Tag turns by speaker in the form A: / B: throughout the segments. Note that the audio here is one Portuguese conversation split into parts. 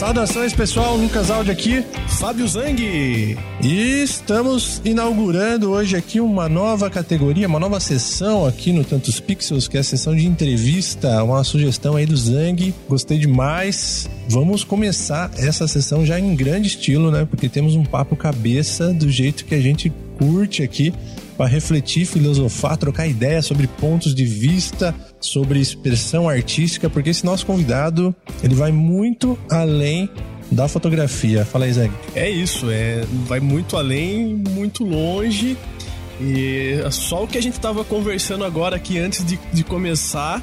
A: Saudações pessoal, Lucas Aldi aqui, Fábio Zang. E estamos inaugurando hoje aqui uma nova categoria, uma nova sessão aqui no Tantos Pixels, que é a sessão de entrevista, uma sugestão aí do Zang. Gostei demais. Vamos começar essa sessão já em grande estilo, né? Porque temos um papo cabeça do jeito que a gente curte aqui para refletir, filosofar, trocar ideias sobre pontos de vista, sobre expressão artística, porque esse nosso convidado, ele vai muito além da fotografia. Fala aí, Zeg.
B: É isso, é, vai muito além, muito longe. E só o que a gente estava conversando agora aqui antes de, de começar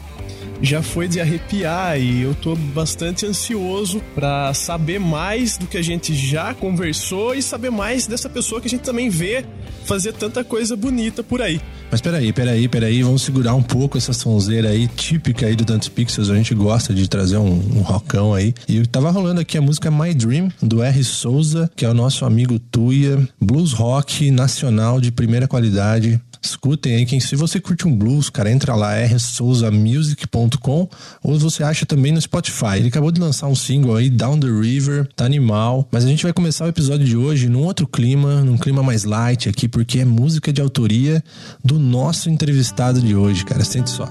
B: já foi de arrepiar e eu tô bastante ansioso para saber mais do que a gente já conversou e saber mais dessa pessoa que a gente também vê fazer tanta coisa bonita por aí.
A: Mas peraí, peraí, peraí, vamos segurar um pouco essa sonzeira aí, típica aí do Tantos Pixels. A gente gosta de trazer um, um rockão aí. E tava rolando aqui a música My Dream, do R. Souza, que é o nosso amigo Tuia. Blues rock nacional de primeira qualidade. Escutem aí, quem, se você curte um blues, cara, entra lá, rsouzamusic.com ou você acha também no Spotify. Ele acabou de lançar um single aí, Down the River, tá animal. Mas a gente vai começar o episódio de hoje num outro clima, num clima mais light aqui, porque é música de autoria do nosso entrevistado de hoje, cara. Sente só.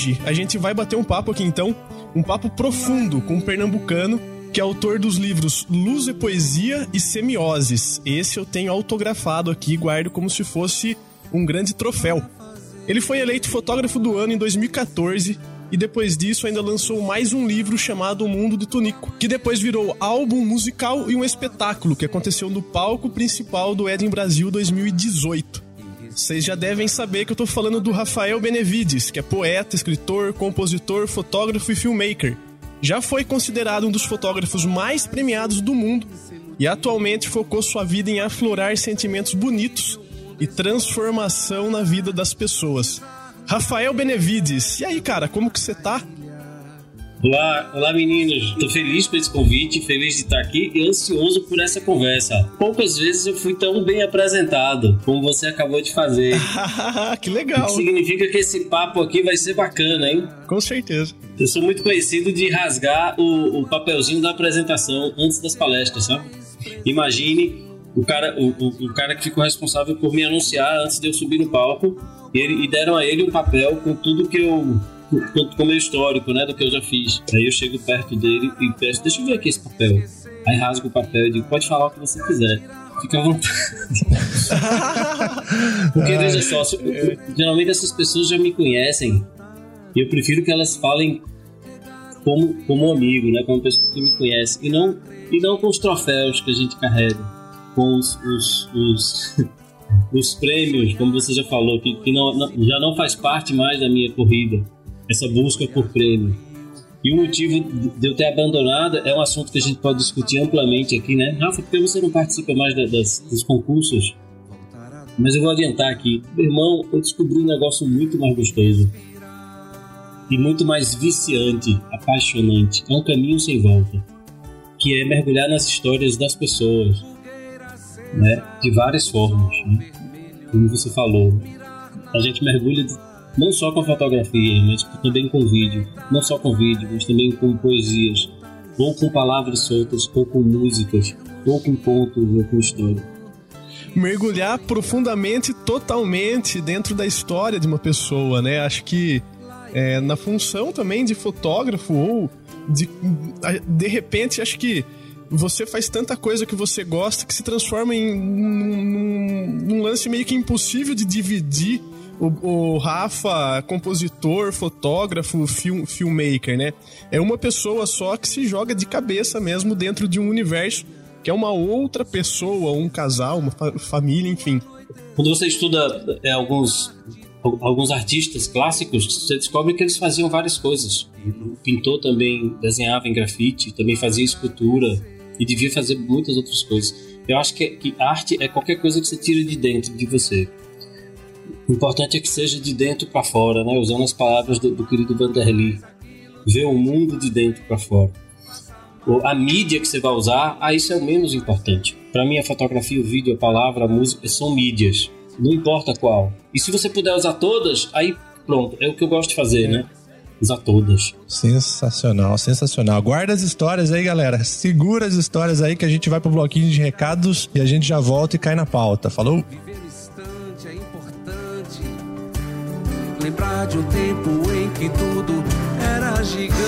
B: Hoje a gente vai bater um papo aqui então, um papo profundo com um pernambucano que é autor dos livros Luz e Poesia e Semioses. Esse eu tenho autografado aqui, guardo como se fosse um grande troféu. Ele foi eleito fotógrafo do ano em 2014 e depois disso ainda lançou mais um livro chamado O Mundo de Tunico, que depois virou álbum musical e um espetáculo que aconteceu no palco principal do Eden Brasil 2018. Vocês já devem saber que eu tô falando do Rafael Benevides, que é poeta, escritor, compositor, fotógrafo e filmmaker. Já foi considerado um dos fotógrafos mais premiados do mundo e atualmente focou sua vida em aflorar sentimentos bonitos e transformação na vida das pessoas. Rafael Benevides, e aí, cara, como que você tá?
C: Olá, olá meninos. Tô feliz por esse convite, feliz de estar aqui e ansioso por essa conversa. Poucas vezes eu fui tão bem apresentado como você acabou de fazer.
B: que legal.
C: Que significa que esse papo aqui vai ser bacana, hein?
B: Com certeza.
C: Eu sou muito conhecido de rasgar o, o papelzinho da apresentação antes das palestras, sabe? Imagine o cara, o, o, o, cara que ficou responsável por me anunciar antes de eu subir no palco e, ele, e deram a ele um papel com tudo que eu com o meu histórico, né, do que eu já fiz. Aí eu chego perto dele e peço, deixa eu ver aqui esse papel. Aí rasgo o papel e digo, pode falar o que você quiser. Fica à vontade. Porque veja só, geralmente essas pessoas já me conhecem e eu prefiro que elas falem como, como um amigo, né, como pessoa que me conhece e não, e não com os troféus que a gente carrega, com os, os, os os prêmios, como você já falou, que, que não, não, já não faz parte mais da minha corrida essa busca por prêmio. E o motivo de eu ter abandonado é um assunto que a gente pode discutir amplamente aqui, né? Rafa, por que você não participa mais das, dos concursos? Mas eu vou adiantar aqui. Meu irmão, eu descobri um negócio muito mais gostoso. E muito mais viciante, apaixonante. É um caminho sem volta. Que é mergulhar nas histórias das pessoas. Né? De várias formas. Né? Como você falou. A gente mergulha não só com fotografia, mas também com vídeo, não só com vídeo, mas também com poesias, ou com palavras soltas, ou com músicas, ou com contos, ou com história.
B: Mergulhar profundamente, totalmente dentro da história de uma pessoa, né? Acho que é, na função também de fotógrafo ou de, de repente, acho que você faz tanta coisa que você gosta que se transforma em num, num, num lance meio que impossível de dividir O, o Rafa, compositor, fotógrafo, film, filmmaker, né? É uma pessoa só que se joga de cabeça mesmo dentro de um universo que é uma outra pessoa, um casal, uma fa família, enfim.
C: Quando você estuda é, alguns alguns artistas clássicos, você descobre que eles faziam várias coisas. O pintor também desenhava em grafite, também fazia escultura e devia fazer muitas outras coisas. Eu acho que, que arte é qualquer coisa que você tira de dentro de você. O importante é que seja de dentro para fora, né? Usando as palavras do, do querido Vanderly. Ver o mundo de dentro para fora. A mídia que você vai usar, ah, isso é o menos importante. Para mim, a fotografia, o vídeo, a palavra, a música são mídias não importa qual. E se você puder usar todas, aí pronto, é o que eu gosto de fazer, né? Usar todas.
A: Sensacional, sensacional. Guarda as histórias aí, galera. Segura as histórias aí que a gente vai pro bloquinho de recados e a gente já volta e cai na pauta. Falou? Lembrar de um tempo em que tudo era gigante.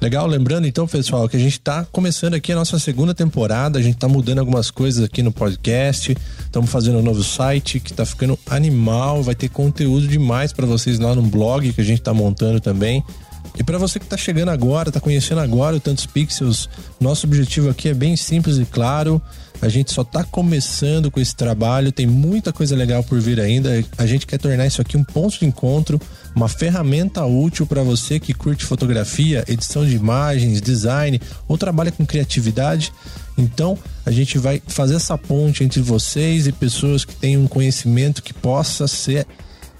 A: Legal, lembrando então, pessoal, que a gente está começando aqui a nossa segunda temporada, a gente está mudando algumas coisas aqui no podcast, estamos fazendo um novo site que está ficando animal, vai ter conteúdo demais para vocês lá no blog que a gente está montando também. E para você que está chegando agora, está conhecendo agora o Tantos Pixels, nosso objetivo aqui é bem simples e claro. A gente só está começando com esse trabalho, tem muita coisa legal por vir ainda. A gente quer tornar isso aqui um ponto de encontro, uma ferramenta útil para você que curte fotografia, edição de imagens, design ou trabalha com criatividade. Então, a gente vai fazer essa ponte entre vocês e pessoas que têm um conhecimento que possa ser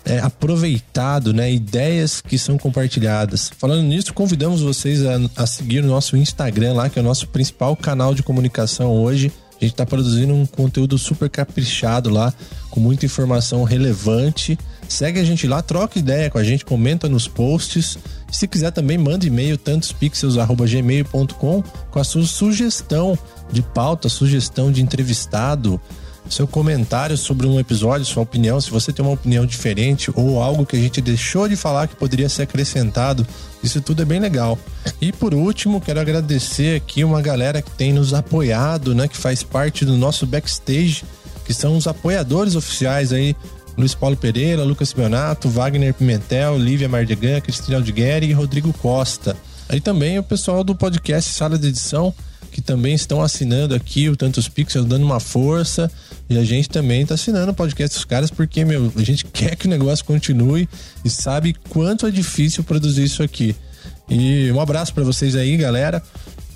A: é, aproveitado, né? Ideias que são compartilhadas. Falando nisso, convidamos vocês a, a seguir o nosso Instagram lá, que é o nosso principal canal de comunicação hoje. A gente está produzindo um conteúdo super caprichado lá, com muita informação relevante. Segue a gente lá, troca ideia com a gente, comenta nos posts. Se quiser também, manda e-mail tantospixels.gmail.com com a sua sugestão de pauta, sugestão de entrevistado, seu comentário sobre um episódio, sua opinião, se você tem uma opinião diferente ou algo que a gente deixou de falar que poderia ser acrescentado, isso tudo é bem legal. E por último, quero agradecer aqui uma galera que tem nos apoiado, né, que faz parte do nosso backstage, que são os apoiadores oficiais aí, Luiz Paulo Pereira, Lucas Bionato, Wagner Pimentel, Lívia Mardegan, Cristina Aldigueri e Rodrigo Costa. Aí também o pessoal do podcast Sala de Edição, que também estão assinando aqui o Tantos Pixels, dando uma força. E a gente também está assinando o podcast dos caras, porque, meu, a gente quer que o negócio continue e sabe quanto é difícil produzir isso aqui. E um abraço para vocês aí, galera.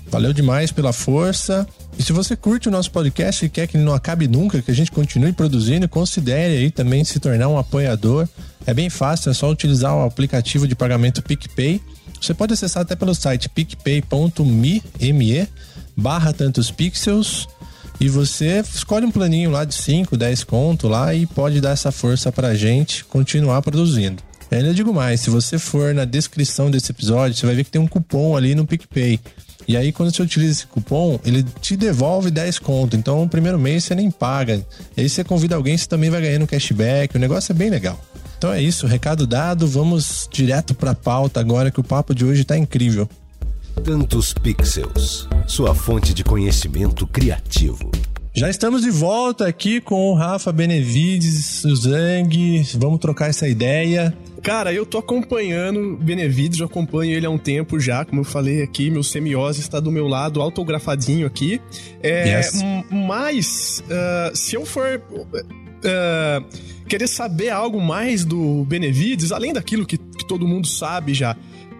A: Valeu demais pela força. E se você curte o nosso podcast e quer que ele não acabe nunca, que a gente continue produzindo, considere aí também se tornar um apoiador. É bem fácil, é só utilizar o aplicativo de pagamento PicPay. Você pode acessar até pelo site picpay.me barra tantos pixels e você escolhe um planinho lá de 5, 10 conto lá e pode dar essa força pra gente continuar produzindo. Eu ainda digo mais, se você for na descrição desse episódio, você vai ver que tem um cupom ali no PicPay. E aí, quando você utiliza esse cupom, ele te devolve 10 conto. Então, o primeiro mês você nem paga. E aí, você convida alguém, você também vai ganhando cashback. O negócio é bem legal. Então é isso, recado dado. Vamos direto pra pauta agora, que o papo de hoje tá incrível.
D: Tantos Pixels, sua fonte de conhecimento criativo.
A: Já estamos de volta aqui com o Rafa Benevides, Suzang. Vamos trocar essa ideia.
B: Cara, eu tô acompanhando Benevides, eu acompanho ele há um tempo já, como eu falei aqui, meu semiose está do meu lado, autografadinho aqui. É, yes. Mas, uh, se eu for uh, querer saber algo mais do Benevides, além daquilo que, que todo mundo sabe já,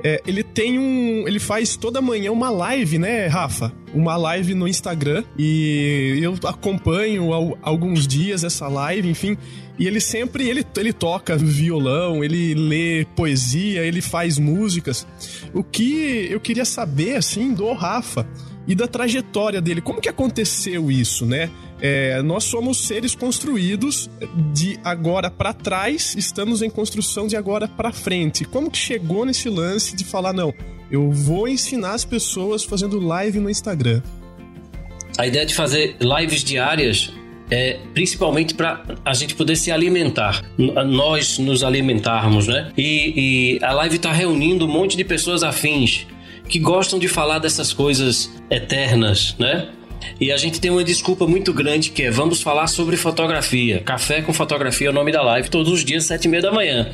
B: é, ele tem um. Ele faz toda manhã uma live, né, Rafa? Uma live no Instagram. E eu acompanho alguns dias essa live, enfim. E ele sempre ele, ele toca violão, ele lê poesia, ele faz músicas. O que eu queria saber, assim, do Rafa e da trajetória dele. Como que aconteceu isso, né? É, nós somos seres construídos de agora para trás, estamos em construção de agora para frente. Como que chegou nesse lance de falar não, eu vou ensinar as pessoas fazendo live no Instagram?
C: A ideia de fazer lives diárias é principalmente para a gente poder se alimentar, nós nos alimentarmos, né? E, e a live está reunindo um monte de pessoas afins que gostam de falar dessas coisas eternas, né? E a gente tem uma desculpa muito grande que é vamos falar sobre fotografia. Café com fotografia é o nome da live, todos os dias, sete e meia da manhã.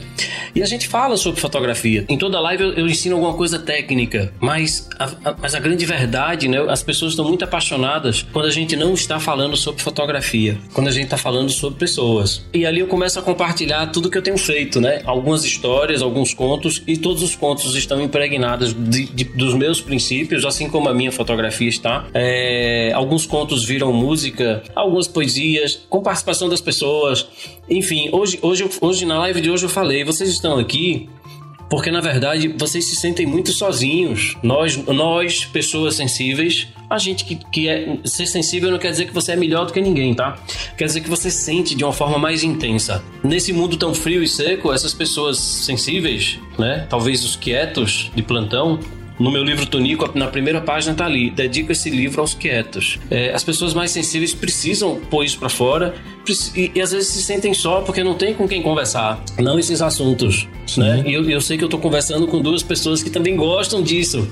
C: E a gente fala sobre fotografia. Em toda live eu, eu ensino alguma coisa técnica, mas a, a, mas a grande verdade, né? As pessoas estão muito apaixonadas quando a gente não está falando sobre fotografia, quando a gente está falando sobre pessoas. E ali eu começo a compartilhar tudo que eu tenho feito, né? Algumas histórias, alguns contos, e todos os contos estão impregnados de, de, dos meus princípios, assim como a minha fotografia está. É, alguns contos viram música, algumas poesias, com participação das pessoas. Enfim, hoje, hoje, hoje na live de hoje eu falei, vocês estão aqui porque na verdade vocês se sentem muito sozinhos. Nós, nós pessoas sensíveis, a gente que, que é ser sensível não quer dizer que você é melhor do que ninguém, tá? Quer dizer que você sente de uma forma mais intensa. Nesse mundo tão frio e seco, essas pessoas sensíveis, né? Talvez os quietos de plantão, no meu livro Tonico, na primeira página tá ali, dedico esse livro aos quietos. É, as pessoas mais sensíveis precisam pôr isso para fora e, e, às vezes se sentem só porque não tem com quem conversar, não esses assuntos, né? E eu, eu sei que eu tô conversando com duas pessoas que também gostam disso.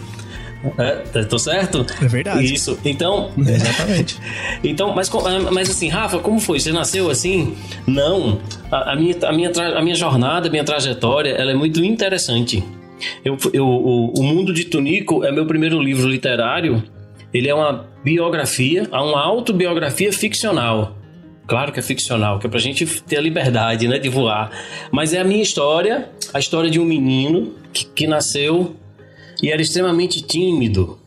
C: É, tô certo?
B: É verdade.
C: Isso. Então.
A: Exatamente.
C: então, mas, mas assim, Rafa, como foi? Você nasceu assim? Não. A, a minha, a, minha, a minha jornada, a minha trajetória, ela é muito interessante. Eu, eu, o, o Mundo de Tunico é meu primeiro livro literário. Ele é uma biografia, uma autobiografia ficcional. Claro que é ficcional, que é pra gente ter a liberdade, né, de voar. Mas é a minha história, a história de um menino que, que nasceu e era extremamente tímido.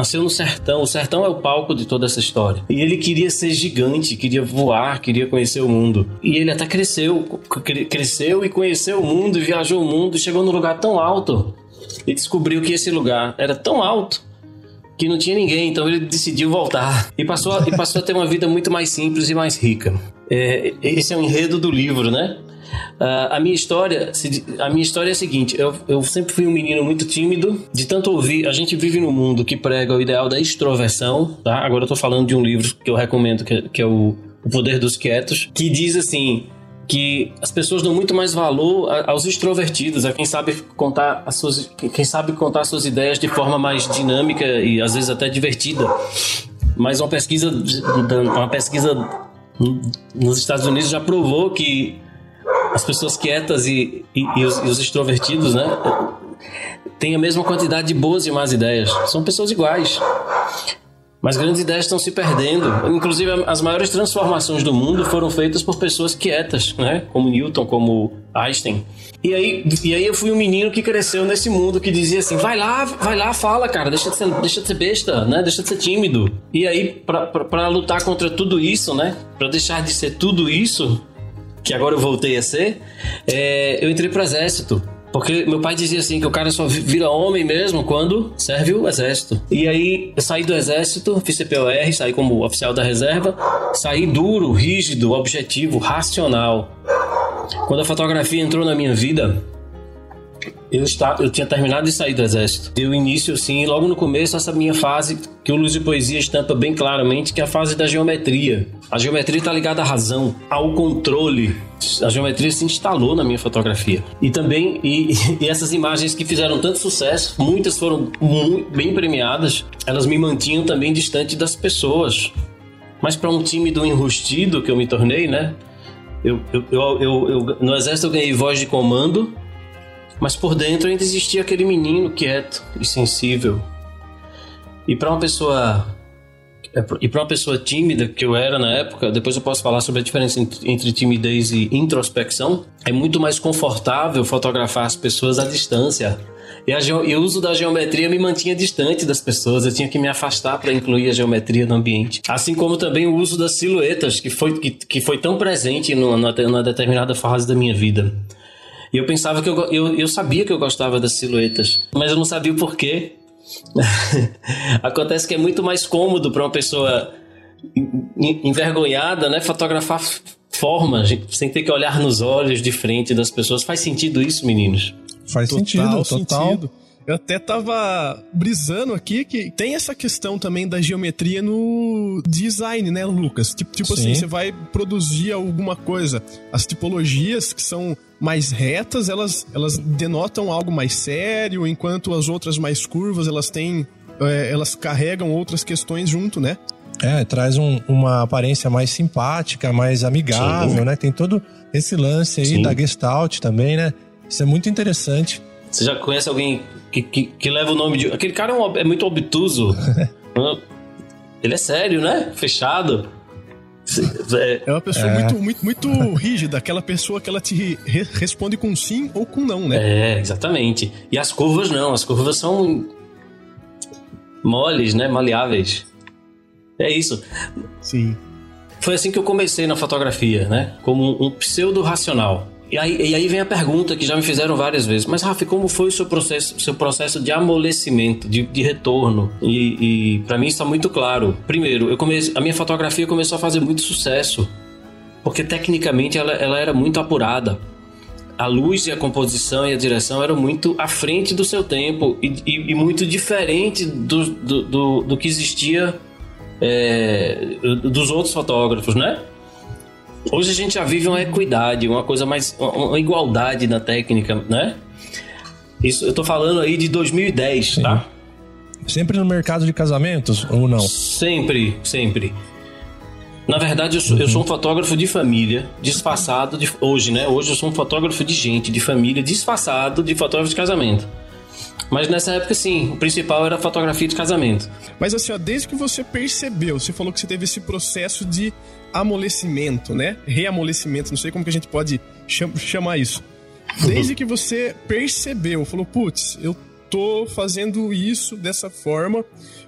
C: Nasceu no sertão. O sertão é o palco de toda essa história. E ele queria ser gigante, queria voar, queria conhecer o mundo. E ele até cresceu, cresceu e conheceu o mundo, viajou o mundo, chegou num lugar tão alto. E descobriu que esse lugar era tão alto que não tinha ninguém, então ele decidiu voltar e passou a, e passou a ter uma vida muito mais simples e mais rica. É, esse é o enredo do livro, né? Uh, a minha história, a minha história é a seguinte: eu, eu sempre fui um menino muito tímido, de tanto ouvir. A gente vive num mundo que prega o ideal da extroversão, tá? Agora eu tô falando de um livro que eu recomendo, que, que é o, o Poder dos Quietos, que diz assim que as pessoas dão muito mais valor aos extrovertidos, a quem sabe contar as suas, quem sabe contar suas ideias de forma mais dinâmica e às vezes até divertida. Mas uma pesquisa, uma pesquisa nos Estados Unidos já provou que as pessoas quietas e, e, e, os, e, os, extrovertidos, né? Têm a mesma quantidade de boas e más ideias. São pessoas iguais. Mas grandes ideias estão se perdendo. Inclusive, as maiores transformações do mundo foram feitas por pessoas quietas, né? Como Newton, como Einstein. E aí, e aí eu fui um menino que cresceu nesse mundo que dizia assim: vai lá, vai lá, fala, cara, deixa de ser, deixa de ser besta, né? Deixa de ser tímido. E aí, para lutar contra tudo isso, né? Para deixar de ser tudo isso, que agora eu voltei a ser, é, eu entrei pro exército. Porque meu pai dizia assim que o cara só vira homem mesmo quando serve o exército. E aí eu saí do exército, fiz CPOR, saí como oficial da reserva, saí duro, rígido, objetivo, racional. Quando a fotografia entrou na minha vida, eu, estava, eu tinha terminado de sair do exército. Deu início, sim, logo no começo, essa minha fase que o Luz e Poesia estampa bem claramente, que é a fase da geometria. A geometria está ligada à razão, ao controle. A geometria se instalou na minha fotografia. E também, e, e essas imagens que fizeram tanto sucesso, muitas foram bem premiadas, elas me mantinham também distante das pessoas. Mas para um tímido enrustido que eu me tornei, né? Eu, eu, eu, eu, no exército eu ganhei voz de comando, mas por dentro ainda existia aquele menino quieto e sensível. E para uma pessoa e para uma pessoa tímida que eu era na época, depois eu posso falar sobre a diferença entre timidez e introspecção, é muito mais confortável fotografar as pessoas à distância. E, a, e o uso da geometria me mantinha distante das pessoas, eu tinha que me afastar para incluir a geometria no ambiente. Assim como também o uso das silhuetas, que foi, que, que foi tão presente numa, numa determinada fase da minha vida. E eu pensava que eu, eu, eu sabia que eu gostava das silhuetas, mas eu não sabia o porquê. Acontece que é muito mais cômodo para uma pessoa envergonhada, né, fotografar forma, sem ter que olhar nos olhos de frente das pessoas. Faz sentido isso, meninos?
A: Faz total sentido, total. Sentido.
B: Eu até tava brisando aqui que tem essa questão também da geometria no design, né, Lucas? Tipo, tipo assim, você vai produzir alguma coisa. As tipologias que são mais retas, elas, elas denotam algo mais sério, enquanto as outras mais curvas, elas têm. É, elas carregam outras questões junto, né?
A: É, traz um, uma aparência mais simpática, mais amigável, Sim. né? Tem todo esse lance aí Sim. da Gestalt também, né? Isso é muito interessante.
C: Você já conhece alguém que, que, que leva o nome de. Aquele cara é, um, é muito obtuso. Ele é sério, né? Fechado.
B: É uma pessoa é. muito, muito, muito rígida, aquela pessoa que ela te re responde com sim ou com não,
C: né? É, exatamente. E as curvas não, as curvas são moles, né? Maleáveis. É isso.
B: Sim.
C: Foi assim que eu comecei na fotografia, né? Como um pseudo-racional. E aí, e aí vem a pergunta que já me fizeram várias vezes. Mas, Rafa, como foi o seu processo, seu processo de amolecimento, de, de retorno? E, e para mim está muito claro. Primeiro, eu comecei, a minha fotografia começou a fazer muito sucesso. Porque tecnicamente ela, ela era muito apurada a luz e a composição e a direção eram muito à frente do seu tempo e, e, e muito diferente do, do, do, do que existia é, dos outros fotógrafos, né? Hoje a gente já vive uma equidade, uma coisa mais. uma igualdade na técnica, né? Isso eu tô falando aí de 2010, Sim. tá?
A: Sempre no mercado de casamentos ou não?
C: Sempre, sempre. Na verdade, eu sou, uhum. eu sou um fotógrafo de família, disfarçado de. Hoje, né? Hoje eu sou um fotógrafo de gente, de família, disfarçado de fotógrafo de casamento. Mas nessa época, sim, o principal era a fotografia de casamento.
B: Mas assim, ó, desde que você percebeu, você falou que você teve esse processo de amolecimento, né? Reamolecimento, não sei como que a gente pode cham chamar isso. Desde que você percebeu, falou, putz, eu tô fazendo isso dessa forma.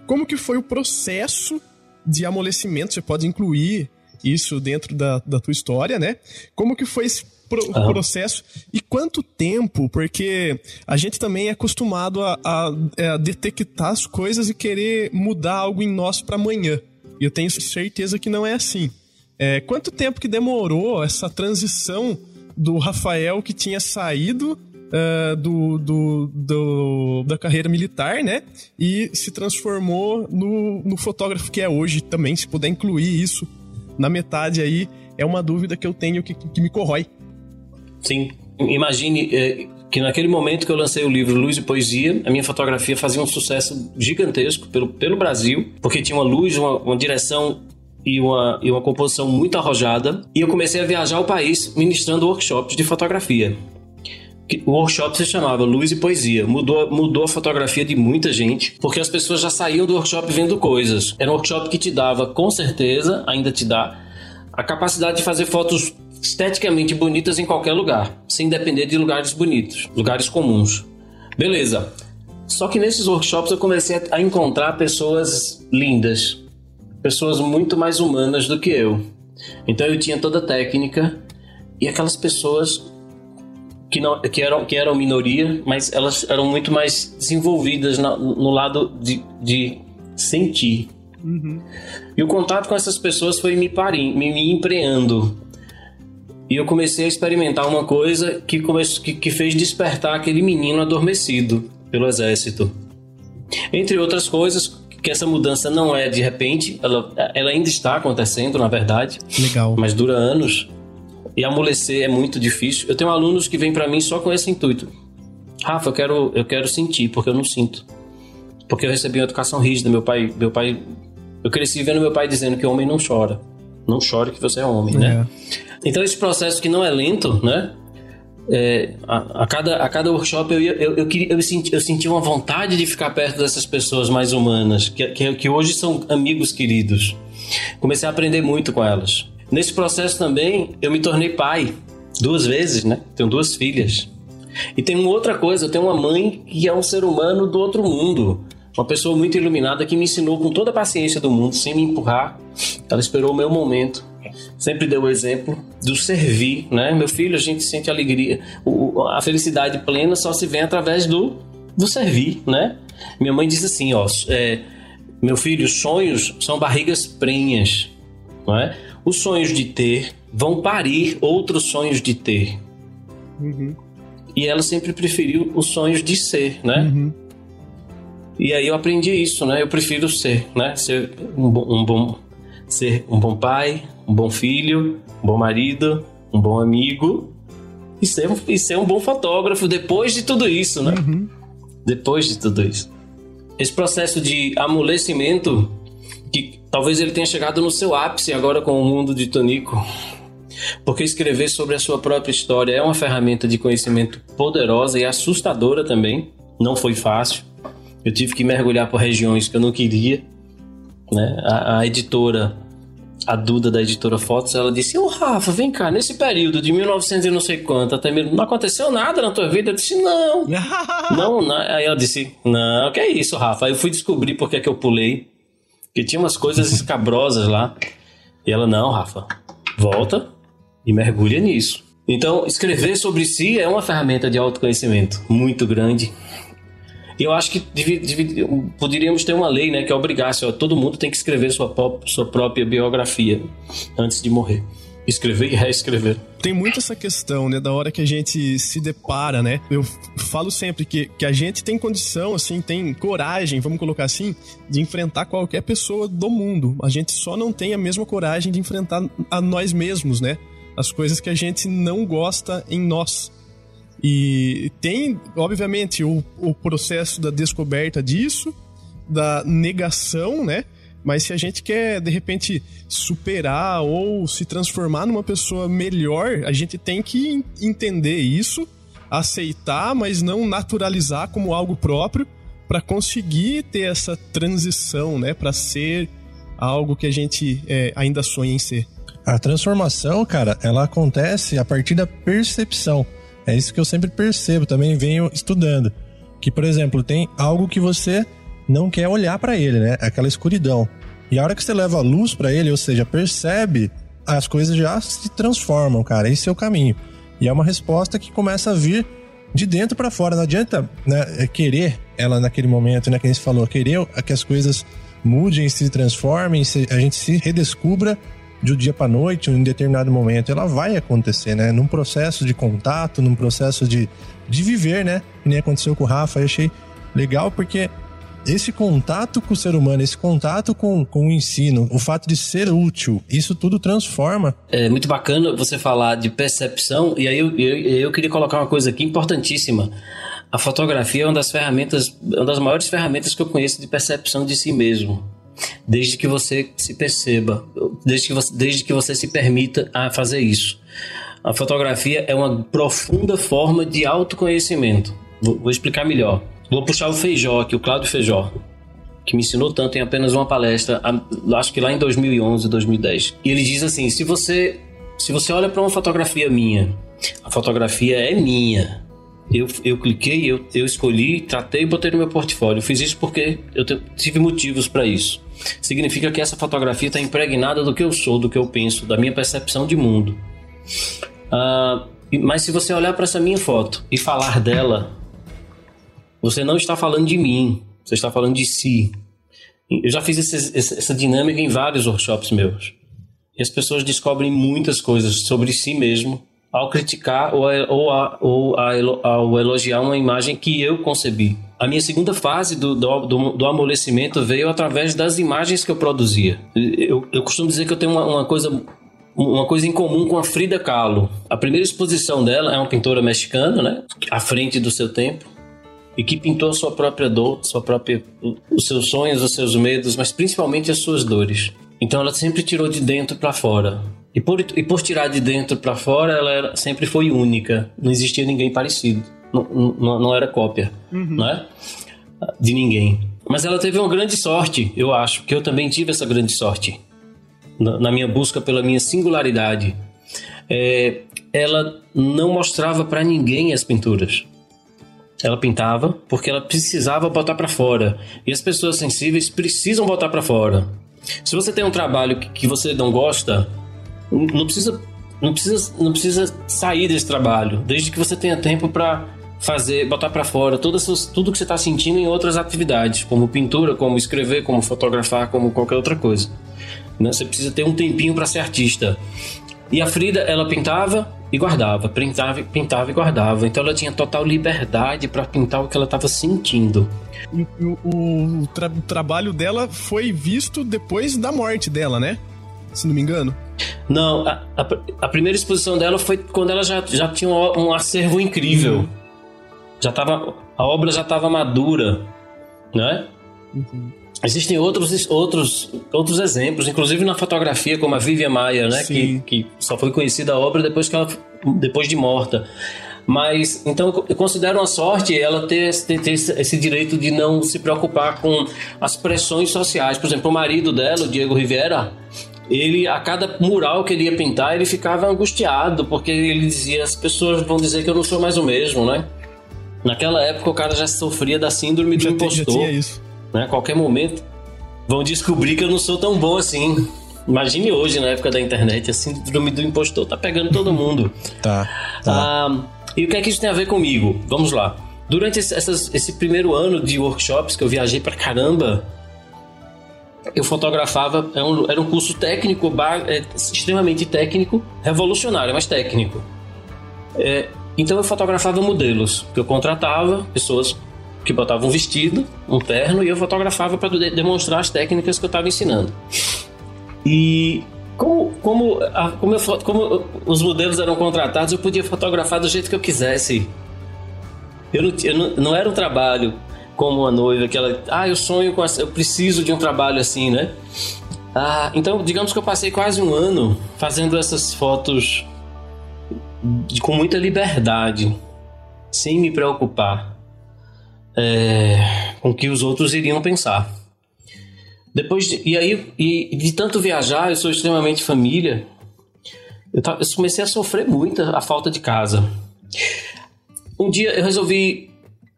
B: Como que foi o processo de amolecimento? Você pode incluir isso dentro da, da tua história, né? Como que foi esse pro, uhum. processo e quanto tempo, porque a gente também é acostumado a, a, é, a detectar as coisas e querer mudar algo em nós para amanhã. E eu tenho certeza que não é assim. É, quanto tempo que demorou essa transição do Rafael que tinha saído uh, do, do, do, da carreira militar, né? E se transformou no, no fotógrafo que é hoje também, se puder incluir isso na metade aí, é uma dúvida que eu tenho que, que me corrói.
C: Sim. Imagine é, que naquele momento que eu lancei o livro Luz e Poesia, a minha fotografia fazia um sucesso gigantesco pelo, pelo Brasil, porque tinha uma luz, uma, uma direção e uma, e uma composição muito arrojada. E eu comecei a viajar o país ministrando workshops de fotografia. O workshop se chamava Luz e Poesia. Mudou, mudou a fotografia de muita gente, porque as pessoas já saíam do workshop vendo coisas. Era um workshop que te dava, com certeza, ainda te dá, a capacidade de fazer fotos esteticamente bonitas em qualquer lugar, sem depender de lugares bonitos, lugares comuns. Beleza. Só que nesses workshops eu comecei a encontrar pessoas lindas, pessoas muito mais humanas do que eu. Então eu tinha toda a técnica e aquelas pessoas que, não, que, eram, que eram minoria, mas elas eram muito mais desenvolvidas na, no lado de, de sentir. Uhum. E o contato com essas pessoas foi me, parim, me, me empreando. E eu comecei a experimentar uma coisa que, come... que, que fez despertar aquele menino adormecido pelo exército. Entre outras coisas, que essa mudança não é de repente, ela, ela ainda está acontecendo, na verdade.
B: Legal.
C: Mas dura anos. E amolecer é muito difícil. Eu tenho alunos que vêm para mim só com esse intuito. Rafa, eu quero, eu quero sentir, porque eu não sinto. Porque eu recebi uma educação rígida. Meu pai, meu pai, eu cresci vendo meu pai dizendo que homem não chora. Não chore que você é homem, né? é. né? Então esse processo que não é lento, né? É, a, a, cada, a cada workshop eu, ia, eu, eu, queria, eu, senti, eu senti uma vontade de ficar perto dessas pessoas mais humanas, que, que, que hoje são amigos queridos. Comecei a aprender muito com elas. Nesse processo também, eu me tornei pai, duas vezes, né? Tenho duas filhas. E tem uma outra coisa, eu tenho uma mãe que é um ser humano do outro mundo. Uma pessoa muito iluminada que me ensinou com toda a paciência do mundo, sem me empurrar. Ela esperou o meu momento sempre deu o exemplo do servir, né? Meu filho, a gente sente alegria, o, a felicidade plena só se vê através do, do servir, né? Minha mãe disse assim, ó, é, meu filho, sonhos são barrigas prenhas, não é? Os sonhos de ter vão parir outros sonhos de ter. Uhum. E ela sempre preferiu os sonhos de ser, né? Uhum. E aí eu aprendi isso, né? Eu prefiro ser, né? Ser um bom, um bom, ser um bom pai, um bom filho, um bom marido, um bom amigo e ser, e ser um bom fotógrafo depois de tudo isso, né? Uhum. Depois de tudo isso. Esse processo de amolecimento, que talvez ele tenha chegado no seu ápice agora com o mundo de Tonico, porque escrever sobre a sua própria história é uma ferramenta de conhecimento poderosa e assustadora também. Não foi fácil. Eu tive que mergulhar por regiões que eu não queria. Né? A, a editora, a Duda da editora Fotos, ela disse: Ô Rafa, vem cá, nesse período de 1900 e não sei quanto, até mesmo, não aconteceu nada na tua vida? Eu disse: Não. não, não. Aí ela disse: Não, que é isso, Rafa? Aí eu fui descobrir por que, é que eu pulei. Que tinha umas coisas escabrosas lá. E ela: Não, Rafa, volta e mergulha nisso. Então, escrever sobre si é uma ferramenta de autoconhecimento muito grande e eu acho que poderíamos ter uma lei né, que obrigasse, ó, todo mundo tem que escrever sua, sua própria biografia antes de morrer. Escrever e reescrever.
B: Tem muito essa questão, né, da hora que a gente se depara, né? Eu falo sempre que, que a gente tem condição, assim, tem coragem, vamos colocar assim, de enfrentar qualquer pessoa do mundo. A gente só não tem a mesma coragem de enfrentar a nós mesmos, né? As coisas que a gente não gosta em nós. E tem, obviamente, o, o processo da descoberta disso, da negação, né? Mas se a gente quer, de repente, superar ou se transformar numa pessoa melhor, a gente tem que entender isso, aceitar, mas não naturalizar como algo próprio, para conseguir ter essa transição, né? Para ser algo que a gente é, ainda sonha em ser.
A: A transformação, cara, ela acontece a partir da percepção. É isso que eu sempre percebo, também venho estudando. Que, por exemplo, tem algo que você não quer olhar para ele, né? Aquela escuridão. E a hora que você leva a luz para ele, ou seja, percebe, as coisas já se transformam, cara. Esse é o caminho. E é uma resposta que começa a vir de dentro para fora. Não adianta né, é querer ela naquele momento, né? Que gente falou, querer que as coisas mudem, se transformem, a gente se redescubra de um dia para noite, em um determinado momento, ela vai acontecer, né? Num processo de contato, num processo de, de viver, né? Que nem aconteceu com o Rafa, eu achei legal porque esse contato com o ser humano, esse contato com, com o ensino, o fato de ser útil, isso tudo transforma.
C: É muito bacana você falar de percepção, e aí eu, eu, eu queria colocar uma coisa aqui importantíssima. A fotografia é uma das ferramentas, uma das maiores ferramentas que eu conheço de percepção de si mesmo desde que você se perceba, desde que você, desde que você se permita a fazer isso. A fotografia é uma profunda forma de autoconhecimento. Vou, vou explicar melhor. Vou puxar o Feijó aqui, o Cláudio Feijó, que me ensinou tanto em apenas uma palestra, acho que lá em 2011, 2010. E ele diz assim: se você se você olha para uma fotografia minha, a fotografia é minha. Eu, eu cliquei, eu, eu escolhi, tratei e botei no meu portfólio. Eu fiz isso porque eu tive motivos para isso. Significa que essa fotografia está impregnada do que eu sou, do que eu penso, da minha percepção de mundo. Uh, mas se você olhar para essa minha foto e falar dela, você não está falando de mim, você está falando de si. Eu já fiz esse, essa dinâmica em vários workshops meus. E as pessoas descobrem muitas coisas sobre si mesmo ao criticar ou, a, ou, a, ou a, ao elogiar uma imagem que eu concebi. A minha segunda fase do, do, do, amolecimento veio através das imagens que eu produzia. Eu, eu costumo dizer que eu tenho uma, uma coisa uma coisa em comum com a Frida Kahlo. A primeira exposição dela é uma pintora mexicana, né? À frente do seu tempo. E que pintou a sua própria dor, sua própria, os seus sonhos, os seus medos, mas principalmente as suas dores. Então ela sempre tirou de dentro para fora. E por, e por tirar de dentro para fora, ela era, sempre foi única. Não existia ninguém parecido. Não, não, não era cópia, uhum. não é? De ninguém. Mas ela teve uma grande sorte, eu acho, que eu também tive essa grande sorte na, na minha busca pela minha singularidade. É, ela não mostrava para ninguém as pinturas. Ela pintava porque ela precisava botar para fora. E as pessoas sensíveis precisam botar para fora. Se você tem um trabalho que, que você não gosta, não precisa, não precisa, não precisa sair desse trabalho, desde que você tenha tempo para fazer, botar para fora todas tudo que você está sentindo em outras atividades, como pintura, como escrever, como fotografar, como qualquer outra coisa. Né? Você precisa ter um tempinho para ser artista. E a Frida, ela pintava e guardava, pintava, pintava e guardava. Então ela tinha total liberdade para pintar o que ela estava sentindo.
B: E o, o, tra o, trabalho dela foi visto depois da morte dela, né? Se não me engano.
C: Não, a, a, a primeira exposição dela foi quando ela já, já tinha um, um acervo incrível. Uhum. Já tava, a obra já estava madura, né? Uhum. Existem outros, outros, outros exemplos, inclusive na fotografia, como a Vivian Maia, né? Que, que só foi conhecida a obra depois, que ela, depois de morta. Mas, então, eu considero uma sorte ela ter, ter, ter, esse direito de não se preocupar com as pressões sociais. Por exemplo, o marido dela, o Diego Rivera, ele, a cada mural que ele ia pintar, ele ficava angustiado, porque ele dizia: as pessoas vão dizer que eu não sou mais o mesmo, né? Naquela época, o cara já sofria da síndrome do já impostor. Tinha isso né? Qualquer momento vão descobrir que eu não sou tão bom assim. Imagine hoje, na época da internet, a síndrome do impostor tá pegando todo mundo.
A: tá. tá.
C: Ah, e o que é que isso tem a ver comigo? Vamos lá. Durante esse, essas, esse primeiro ano de workshops que eu viajei pra caramba, eu fotografava, era é um, era um curso técnico, é, extremamente técnico, revolucionário, mas técnico. É, então eu fotografava modelos, que eu contratava, pessoas que botava um vestido, um terno, e eu fotografava para demonstrar as técnicas que eu estava ensinando. E como, como, como, eu, como, os modelos eram contratados, eu podia fotografar do jeito que eu quisesse. Eu não, eu não, não era um trabalho como a noiva, que ela, ah, eu sonho com, eu preciso de um trabalho assim, né? Ah, então, digamos que eu passei quase um ano fazendo essas fotos de, com muita liberdade, sem me preocupar é, com o que os outros iriam pensar. Depois de, e aí e de tanto viajar, eu sou extremamente família. Eu, eu comecei a sofrer muito a falta de casa. Um dia eu resolvi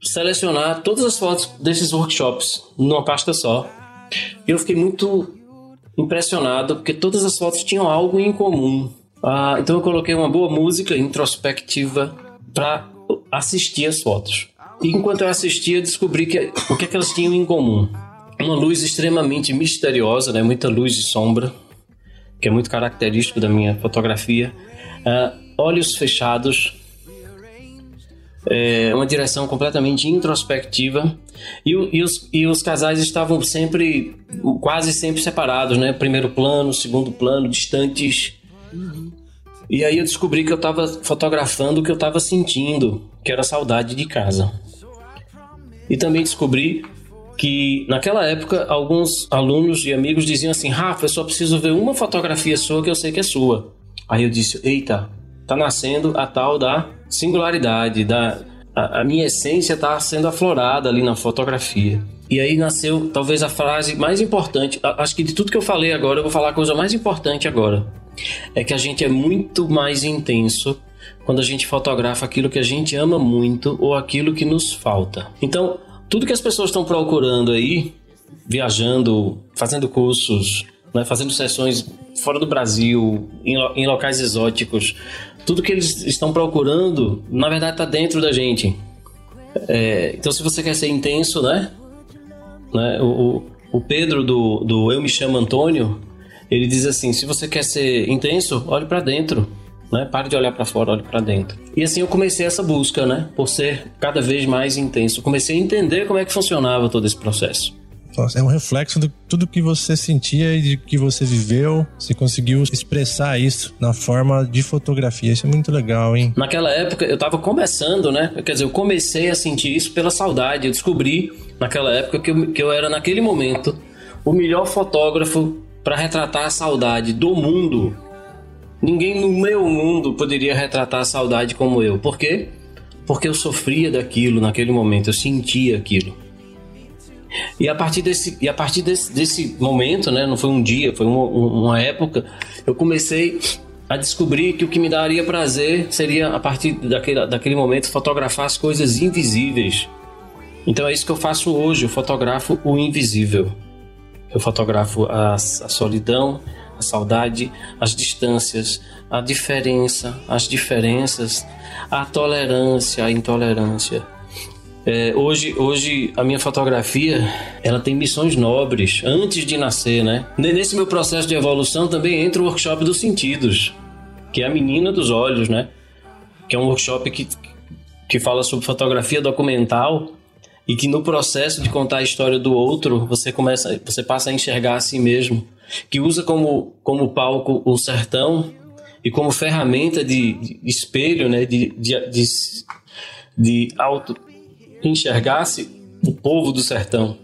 C: selecionar todas as fotos desses workshops numa pasta só. E eu fiquei muito impressionado porque todas as fotos tinham algo em comum. Ah, então eu coloquei uma boa música introspectiva para assistir as fotos. E enquanto eu assistia, descobri que o que, é que elas tinham em comum. Uma luz extremamente misteriosa, né? muita luz e sombra, que é muito característico da minha fotografia. Uh, olhos fechados, é, uma direção completamente introspectiva e, e, os, e os casais estavam sempre, quase sempre separados, né? Primeiro plano, segundo plano, distantes. Uhum. E aí eu descobri que eu estava fotografando o que eu estava sentindo, que era saudade de casa. E também descobri que naquela época alguns alunos e amigos diziam assim: Rafa, eu só preciso ver uma fotografia sua que eu sei que é sua. Aí eu disse: Eita, tá nascendo a tal da singularidade, da a, a minha essência está sendo aflorada ali na fotografia. E aí nasceu talvez a frase mais importante. Acho que de tudo que eu falei agora, eu vou falar a coisa mais importante agora. É que a gente é muito mais intenso quando a gente fotografa aquilo que a gente ama muito ou aquilo que nos falta. Então, tudo que as pessoas estão procurando aí, viajando, fazendo cursos, né, fazendo sessões fora do Brasil, em, em locais exóticos, tudo que eles estão procurando, na verdade, está dentro da gente. É, então, se você quer ser intenso, né? né o, o Pedro do, do Eu Me Chamo Antônio, ele diz assim: se você quer ser intenso, olhe para dentro né? Pare de olhar para fora, olhe para dentro. E assim eu comecei essa busca, né? Por ser cada vez mais intenso. comecei a entender como é que funcionava todo esse processo.
A: É um reflexo de tudo que você sentia e de que você viveu. Você conseguiu expressar isso na forma de fotografia. Isso é muito legal, hein?
C: Naquela época eu tava começando, né? Quer dizer, eu comecei a sentir isso pela saudade. Eu descobri naquela época que eu, que eu era, naquele momento, o melhor fotógrafo para retratar a saudade do mundo Ninguém no meu mundo poderia retratar a saudade como eu. Por quê? Porque eu sofria daquilo naquele momento, eu sentia aquilo. E a partir desse, e a partir desse, desse momento, né, não foi um dia, foi uma, uma época, eu comecei a descobrir que o que me daria prazer seria, a partir daquele, daquele momento, fotografar as coisas invisíveis. Então é isso que eu faço hoje, eu fotografo o invisível. Eu fotografo a, a solidão, a saudade, as distâncias, a diferença, as diferenças, a tolerância, a intolerância. É, hoje, hoje a minha fotografia ela tem missões nobres antes de nascer, né? Nesse meu processo de evolução também entra o workshop dos sentidos, que é a menina dos olhos, né? que é um workshop que, que fala sobre fotografia documental e que no processo de contar a história do outro, você começa, você passa a enxergar a si mesmo, que usa como, como palco o sertão e como ferramenta de, de espelho, né, de, de, de, de auto enxergar-se o povo do sertão.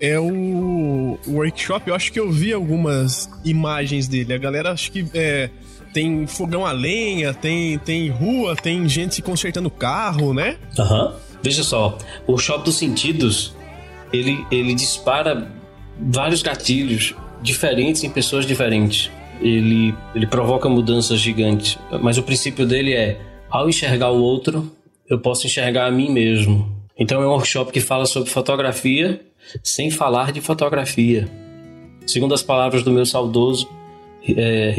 B: É o, o workshop, eu acho que eu vi algumas imagens dele. A galera acho que é, tem fogão a lenha, tem, tem rua, tem gente consertando carro, né?
C: Aham. Uhum. Veja só, o Shop dos Sentidos, ele, ele dispara vários gatilhos diferentes em pessoas diferentes. Ele, ele provoca mudanças gigantes. Mas o princípio dele é, ao enxergar o outro, eu posso enxergar a mim mesmo. Então é um workshop que fala sobre fotografia sem falar de fotografia. Segundo as palavras do meu saudoso é,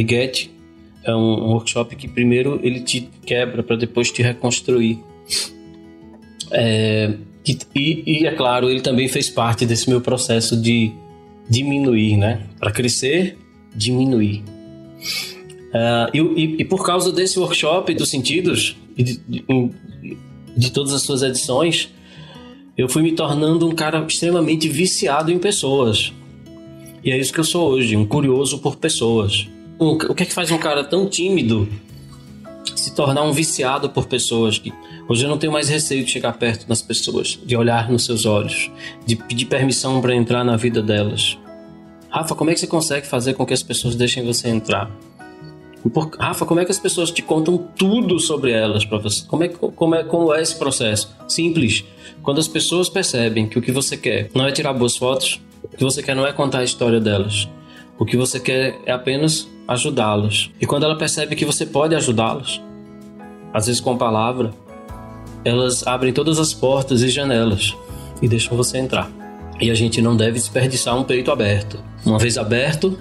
C: é um, um workshop que primeiro ele te quebra para depois te reconstruir. É, e, e, é claro, ele também fez parte desse meu processo de diminuir, né? Para crescer, diminuir. Uh, e, e, por causa desse workshop dos sentidos e de, de, de, todas as suas edições, eu fui me tornando um cara extremamente viciado em pessoas. E é isso que eu sou hoje, um curioso por pessoas. O que é que faz um cara tão tímido se tornar um viciado por pessoas que Hoje eu não tenho mais receio de chegar perto das pessoas, de olhar nos seus olhos, de pedir permissão para entrar na vida delas. Rafa, como é que você consegue fazer com que as pessoas deixem você entrar? Por, Rafa, como é que as pessoas te contam tudo sobre elas para você? Como é, como, é, como é esse processo? Simples. Quando as pessoas percebem que o que você quer não é tirar boas fotos, o que você quer não é contar a história delas. O que você quer é apenas ajudá-las. E quando ela percebe que você pode ajudá-las, às vezes com palavra, elas abrem todas as portas e janelas e deixam você entrar. E a gente não deve desperdiçar um peito aberto. Uma vez aberto,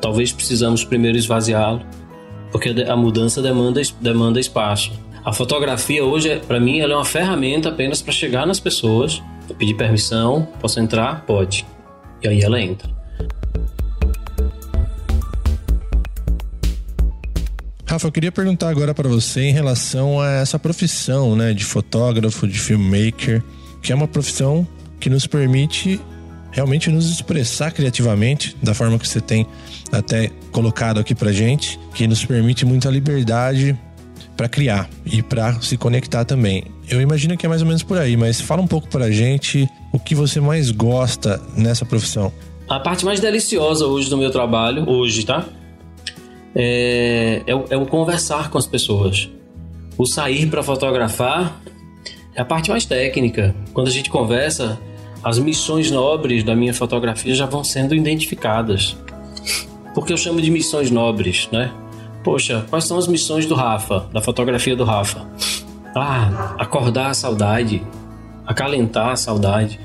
C: talvez precisamos primeiro esvaziá-lo, porque a mudança demanda, demanda espaço. A fotografia hoje, para mim, ela é uma ferramenta apenas para chegar nas pessoas, pedir permissão, posso entrar? Pode. E aí ela entra.
A: Rafa, eu queria perguntar agora para você em relação a essa profissão, né, de fotógrafo, de filmmaker, que é uma profissão que nos permite realmente nos expressar criativamente, da forma que você tem até colocado aqui pra gente, que nos permite muita liberdade para criar e para se conectar também. Eu imagino que é mais ou menos por aí, mas fala um pouco pra gente o que você mais gosta nessa profissão.
C: A parte mais deliciosa hoje do meu trabalho, hoje, tá? é, é, é o conversar com as pessoas. O sair para fotografar é a parte mais técnica. Quando a gente conversa, as missões nobres da minha fotografia já vão sendo identificadas. Porque eu chamo de missões nobres, né? Poxa, quais são as missões do Rafa, da fotografia do Rafa? Ah, acordar a saudade, acalentar a saudade,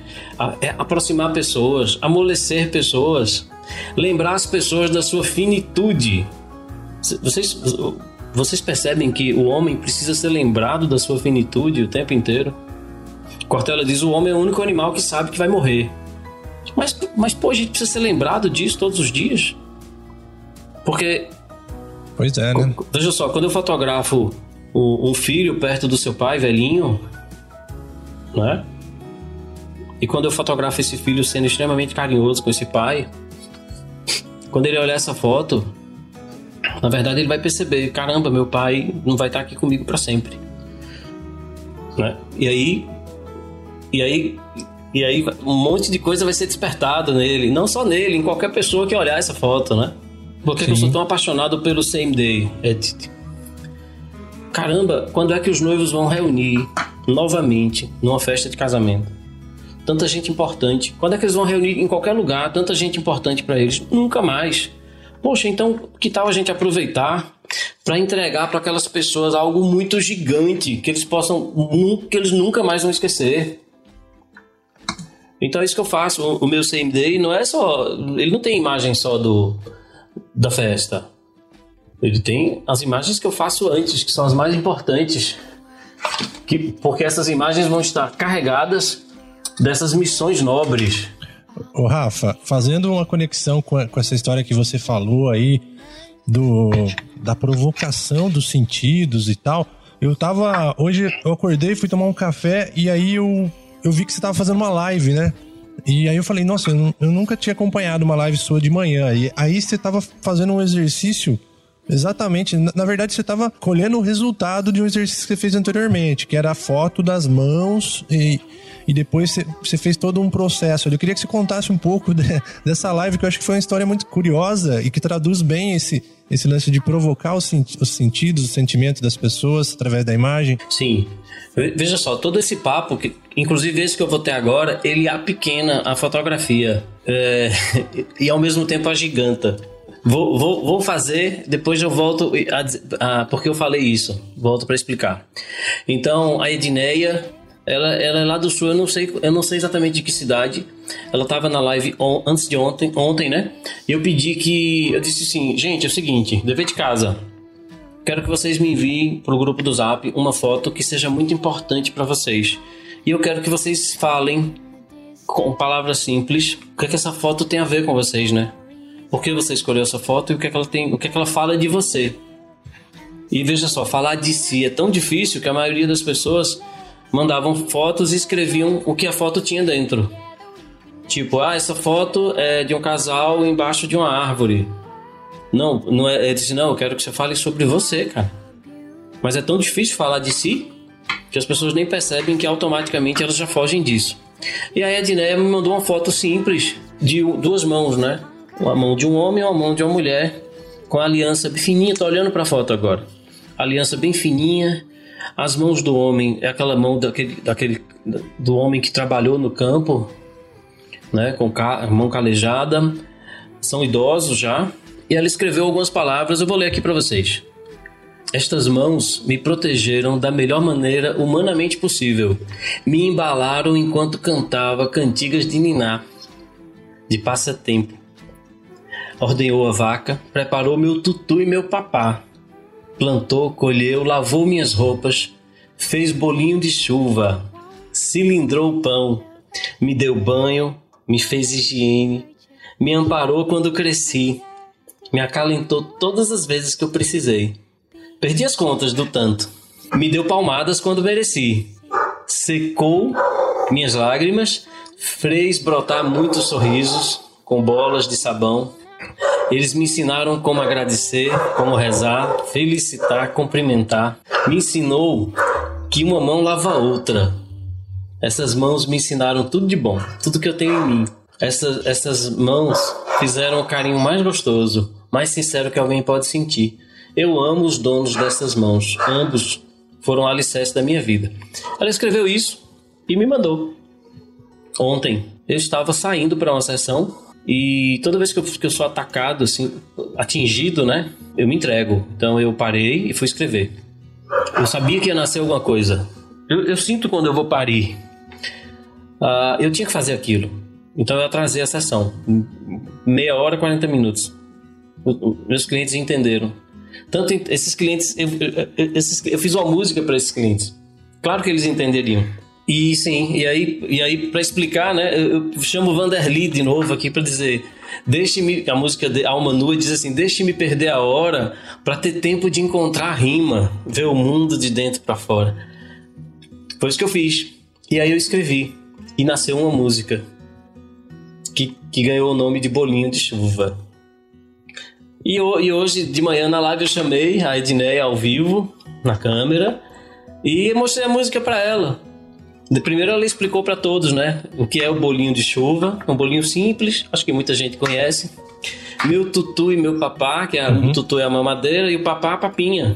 C: é aproximar pessoas, amolecer pessoas, lembrar as pessoas da sua finitude, vocês, vocês percebem que o homem precisa ser lembrado da sua finitude o tempo inteiro? Cortella diz: o homem é o único animal que sabe que vai morrer. Mas, mas pô, a gente precisa ser lembrado disso todos os dias. Porque.
A: Pois é, né?
C: Veja só, quando eu fotografo um filho perto do seu pai, velhinho, né? E quando eu fotografo esse filho sendo extremamente carinhoso com esse pai, quando ele olhar essa foto, na verdade, ele vai perceber: caramba, meu pai não vai estar aqui comigo para sempre. Né? E aí, e aí, e aí, um monte de coisa vai ser despertado nele, não só nele, em qualquer pessoa que olhar essa foto, né? Por que eu sou tão apaixonado pelo Same Day Edit? Caramba, quando é que os noivos vão reunir novamente numa festa de casamento? Tanta gente importante. Quando é que eles vão reunir em qualquer lugar? Tanta gente importante para eles? Nunca mais. Poxa, então que tal a gente aproveitar para entregar para aquelas pessoas algo muito gigante que eles possam que eles nunca mais vão esquecer. Então é isso que eu faço. O meu CMD não é só, ele não tem imagem só do da festa. Ele tem as imagens que eu faço antes, que são as mais importantes. Que, porque essas imagens vão estar carregadas dessas missões nobres
A: Ô, Rafa, fazendo uma conexão com, a, com essa história que você falou aí, do, da provocação dos sentidos e tal, Eu tava. Hoje eu acordei, fui tomar um café e aí eu, eu vi que você tava fazendo uma live, né? E aí eu falei, nossa, eu, eu nunca tinha acompanhado uma live sua de manhã. E aí você tava fazendo um exercício Exatamente. Na, na verdade, você estava colhendo o resultado de um exercício que você fez anteriormente, que era a foto das mãos e, e depois você, fez todo um processo. Eu queria que você contasse um pouco de, dessa live, que eu acho que foi uma história muito curiosa e que traduz bem esse, esse lance de provocar os, os sentidos, os sentimentos das pessoas através da imagem.
C: Sim. Veja só, todo esse papo, que, inclusive esse que eu vou ter agora, ele pequena a fotografia é, e ao mesmo tempo a giganta. Vou, vou, vou fazer, depois eu volto a, a, porque eu falei isso. Volto para explicar. Então, a Edneia, ela, ela é lá do sul, eu não sei, eu não sei exatamente de que cidade. Ela estava na live on, antes de ontem, ontem, né? E eu pedi que. Eu disse assim, gente, é o seguinte, dever de casa. Quero que vocês me enviem pro grupo do Zap uma foto que seja muito importante para vocês. E eu quero que vocês falem com palavras simples o que, é que essa foto tem a ver com vocês, né? por que você escolheu essa foto e o que, é que ela tem, o que, é que ela fala de você. E veja só, falar de si é tão difícil que a maioria das pessoas mandavam fotos e escreviam o que a foto tinha dentro. Tipo, ah, essa foto é de um casal embaixo de uma árvore. Não, não é, é disse, não, eu quero que você fale sobre você, cara. Mas é tão difícil falar de si que as pessoas nem percebem que automaticamente elas já fogem disso. E aí a Diné me mandou uma foto simples de duas mãos, né? uma mão de um homem e uma mão de uma mulher, com a aliança fininha. Tô olhando para a foto agora. Aliança bem fininha. As mãos do homem é aquela mão daquele, daquele do homem que trabalhou no campo, né, com a mão calejada. São idosos já. E ela escreveu algumas palavras, eu vou ler aqui para vocês. Estas mãos me protegeram da melhor maneira humanamente possível. Me embalaram enquanto cantava cantigas de niná, de passatempo ordenhou a vaca, preparou meu tutu e meu papá. Plantou, colheu, lavou minhas roupas, fez bolinho de chuva, cilindrou o pão, me deu banho, me fez higiene, me amparou quando cresci, me acalentou todas as vezes que eu precisei. Perdi as contas do tanto. Me deu palmadas quando mereci. Secou minhas lágrimas, fez brotar muitos sorrisos com bolas de sabão eles me ensinaram como agradecer, como rezar, felicitar, cumprimentar. Me ensinou que uma mão lava a outra. Essas mãos me ensinaram tudo de bom, tudo que eu tenho em mim. Essas, essas mãos fizeram o carinho mais gostoso, mais sincero que alguém pode sentir. Eu amo os donos dessas mãos. Ambos foram alicerce da minha vida. Ela escreveu isso e me mandou. Ontem eu estava saindo para uma sessão e toda vez que eu, que eu sou atacado, assim, atingido, né? Eu me entrego. Então eu parei e fui escrever. Eu sabia que ia nascer alguma coisa. Eu, eu sinto quando eu vou parir. Uh, eu tinha que fazer aquilo. Então eu atrasei a sessão. Meia hora, 40 minutos. O, meus clientes entenderam. Tanto esses clientes. Eu, esses, eu fiz uma música para esses clientes. Claro que eles entenderiam. E sim, e aí, e aí para explicar, né, eu, chamo Vanderly de novo aqui para dizer: deixe-me, a música de Alma Nua diz assim: deixe-me perder a hora para ter tempo de encontrar rima, ver o mundo de dentro para fora. Foi isso que eu fiz. E aí eu escrevi, e nasceu uma música que, que ganhou o nome de Bolinho de Chuva. E, e hoje de manhã na live eu chamei a Edneia ao vivo, na câmera, e mostrei a música para ela. Primeiro ela explicou para todos, né, o que é o bolinho de chuva, um bolinho simples, acho que muita gente conhece. Meu tutu e meu papá, que é uhum. o tutu é a mamadeira e o papá a papinha.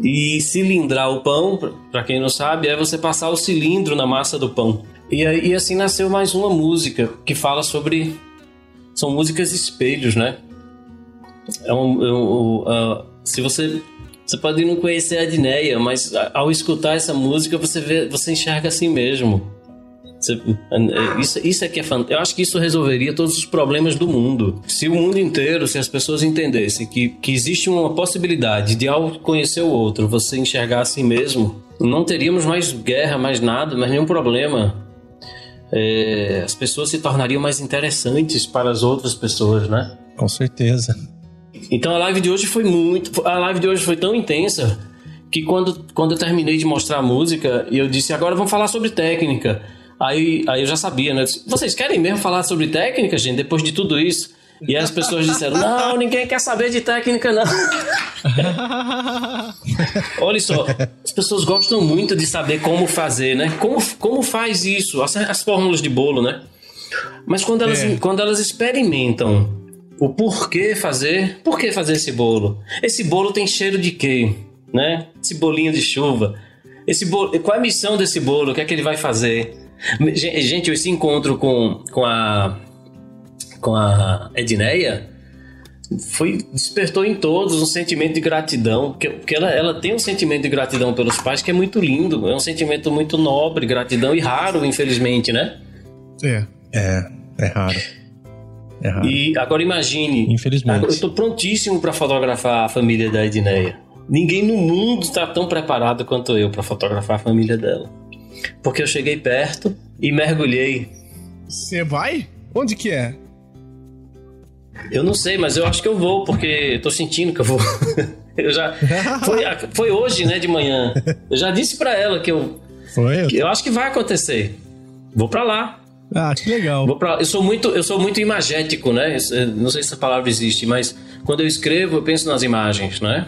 C: E cilindrar o pão, para quem não sabe, é você passar o cilindro na massa do pão. E, e assim nasceu mais uma música que fala sobre. São músicas espelhos, né? É um, é um, uh, se você você pode não conhecer a Adneia, mas ao escutar essa música você vê, você enxerga assim mesmo. Você, é, isso, isso é que é fantástico. Eu acho que isso resolveria todos os problemas do mundo. Se o mundo inteiro, se as pessoas entendessem que, que existe uma possibilidade de ao conhecer o outro, você enxergar assim mesmo, não teríamos mais guerra, mais nada, mais nenhum problema. É, as pessoas se tornariam mais interessantes para as outras pessoas, né?
A: Com certeza.
C: Então a live de hoje foi muito. A live de hoje foi tão intensa que quando, quando eu terminei de mostrar a música, eu disse, agora vamos falar sobre técnica. Aí, aí eu já sabia, né? Disse, Vocês querem mesmo falar sobre técnica, gente, depois de tudo isso? E as pessoas disseram, não, ninguém quer saber de técnica, não. Olha só, as pessoas gostam muito de saber como fazer, né? Como, como faz isso? As, as fórmulas de bolo, né? Mas quando elas,
B: É.
C: quando elas experimentam o porquê fazer, por que fazer esse bolo? Esse bolo tem cheiro de quê? Né? Esse bolinho de chuva. Esse bolo, qual é a missão desse bolo? O que é que ele vai fazer? Gen- Gente, esse encontro com, com a com a Edneia foi despertou em todos um sentimento de gratidão, porque, porque ela, ela tem um sentimento de gratidão pelos pais que é muito lindo, é um sentimento muito nobre, gratidão e raro, infelizmente, né?
B: É.
A: É, é raro. É raro.
C: E agora imagine,
A: Infelizmente.
C: agora eu tô prontíssimo para fotografar a família da Edneia. Ninguém no mundo está tão preparado quanto eu para fotografar a família dela. Porque eu cheguei perto e mergulhei.
B: Você vai? Onde que é?
C: Eu não sei, mas eu acho que eu vou, porque eu tô sentindo que eu vou. eu já foi, foi hoje, né, de manhã. Eu já disse para ela que eu
A: Foi?
C: que eu acho que vai acontecer. Vou para lá.
B: Ah, que legal.
C: Pra, eu sou muito, eu sou muito imagético, né? Eh, Não sei se essa palavra existe, mas quando eu escrevo, eu penso nas imagens, né?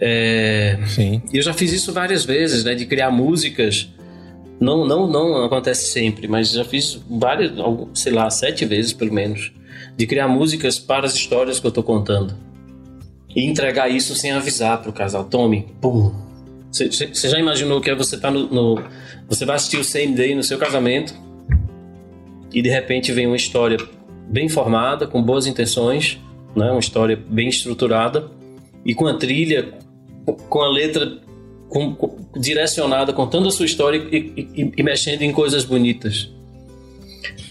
C: É,
A: Sim.
C: e eu já fiz isso várias vezes, né? De criar músicas. Não, não, não acontece sempre, mas já fiz várias, sei lá, sete vezes pelo menos, de criar músicas para as histórias que eu tô contando e entregar isso sem avisar pro casal. Tome, pum. Você já imaginou que é você tá no, no- você vai assistir o Day no seu casamento e de repente vem uma história bem formada, com boas intenções, né? Uma história bem estruturada e com a trilha, com a letra com- com- direcionada, contando a sua história e, e- e mexendo em coisas bonitas.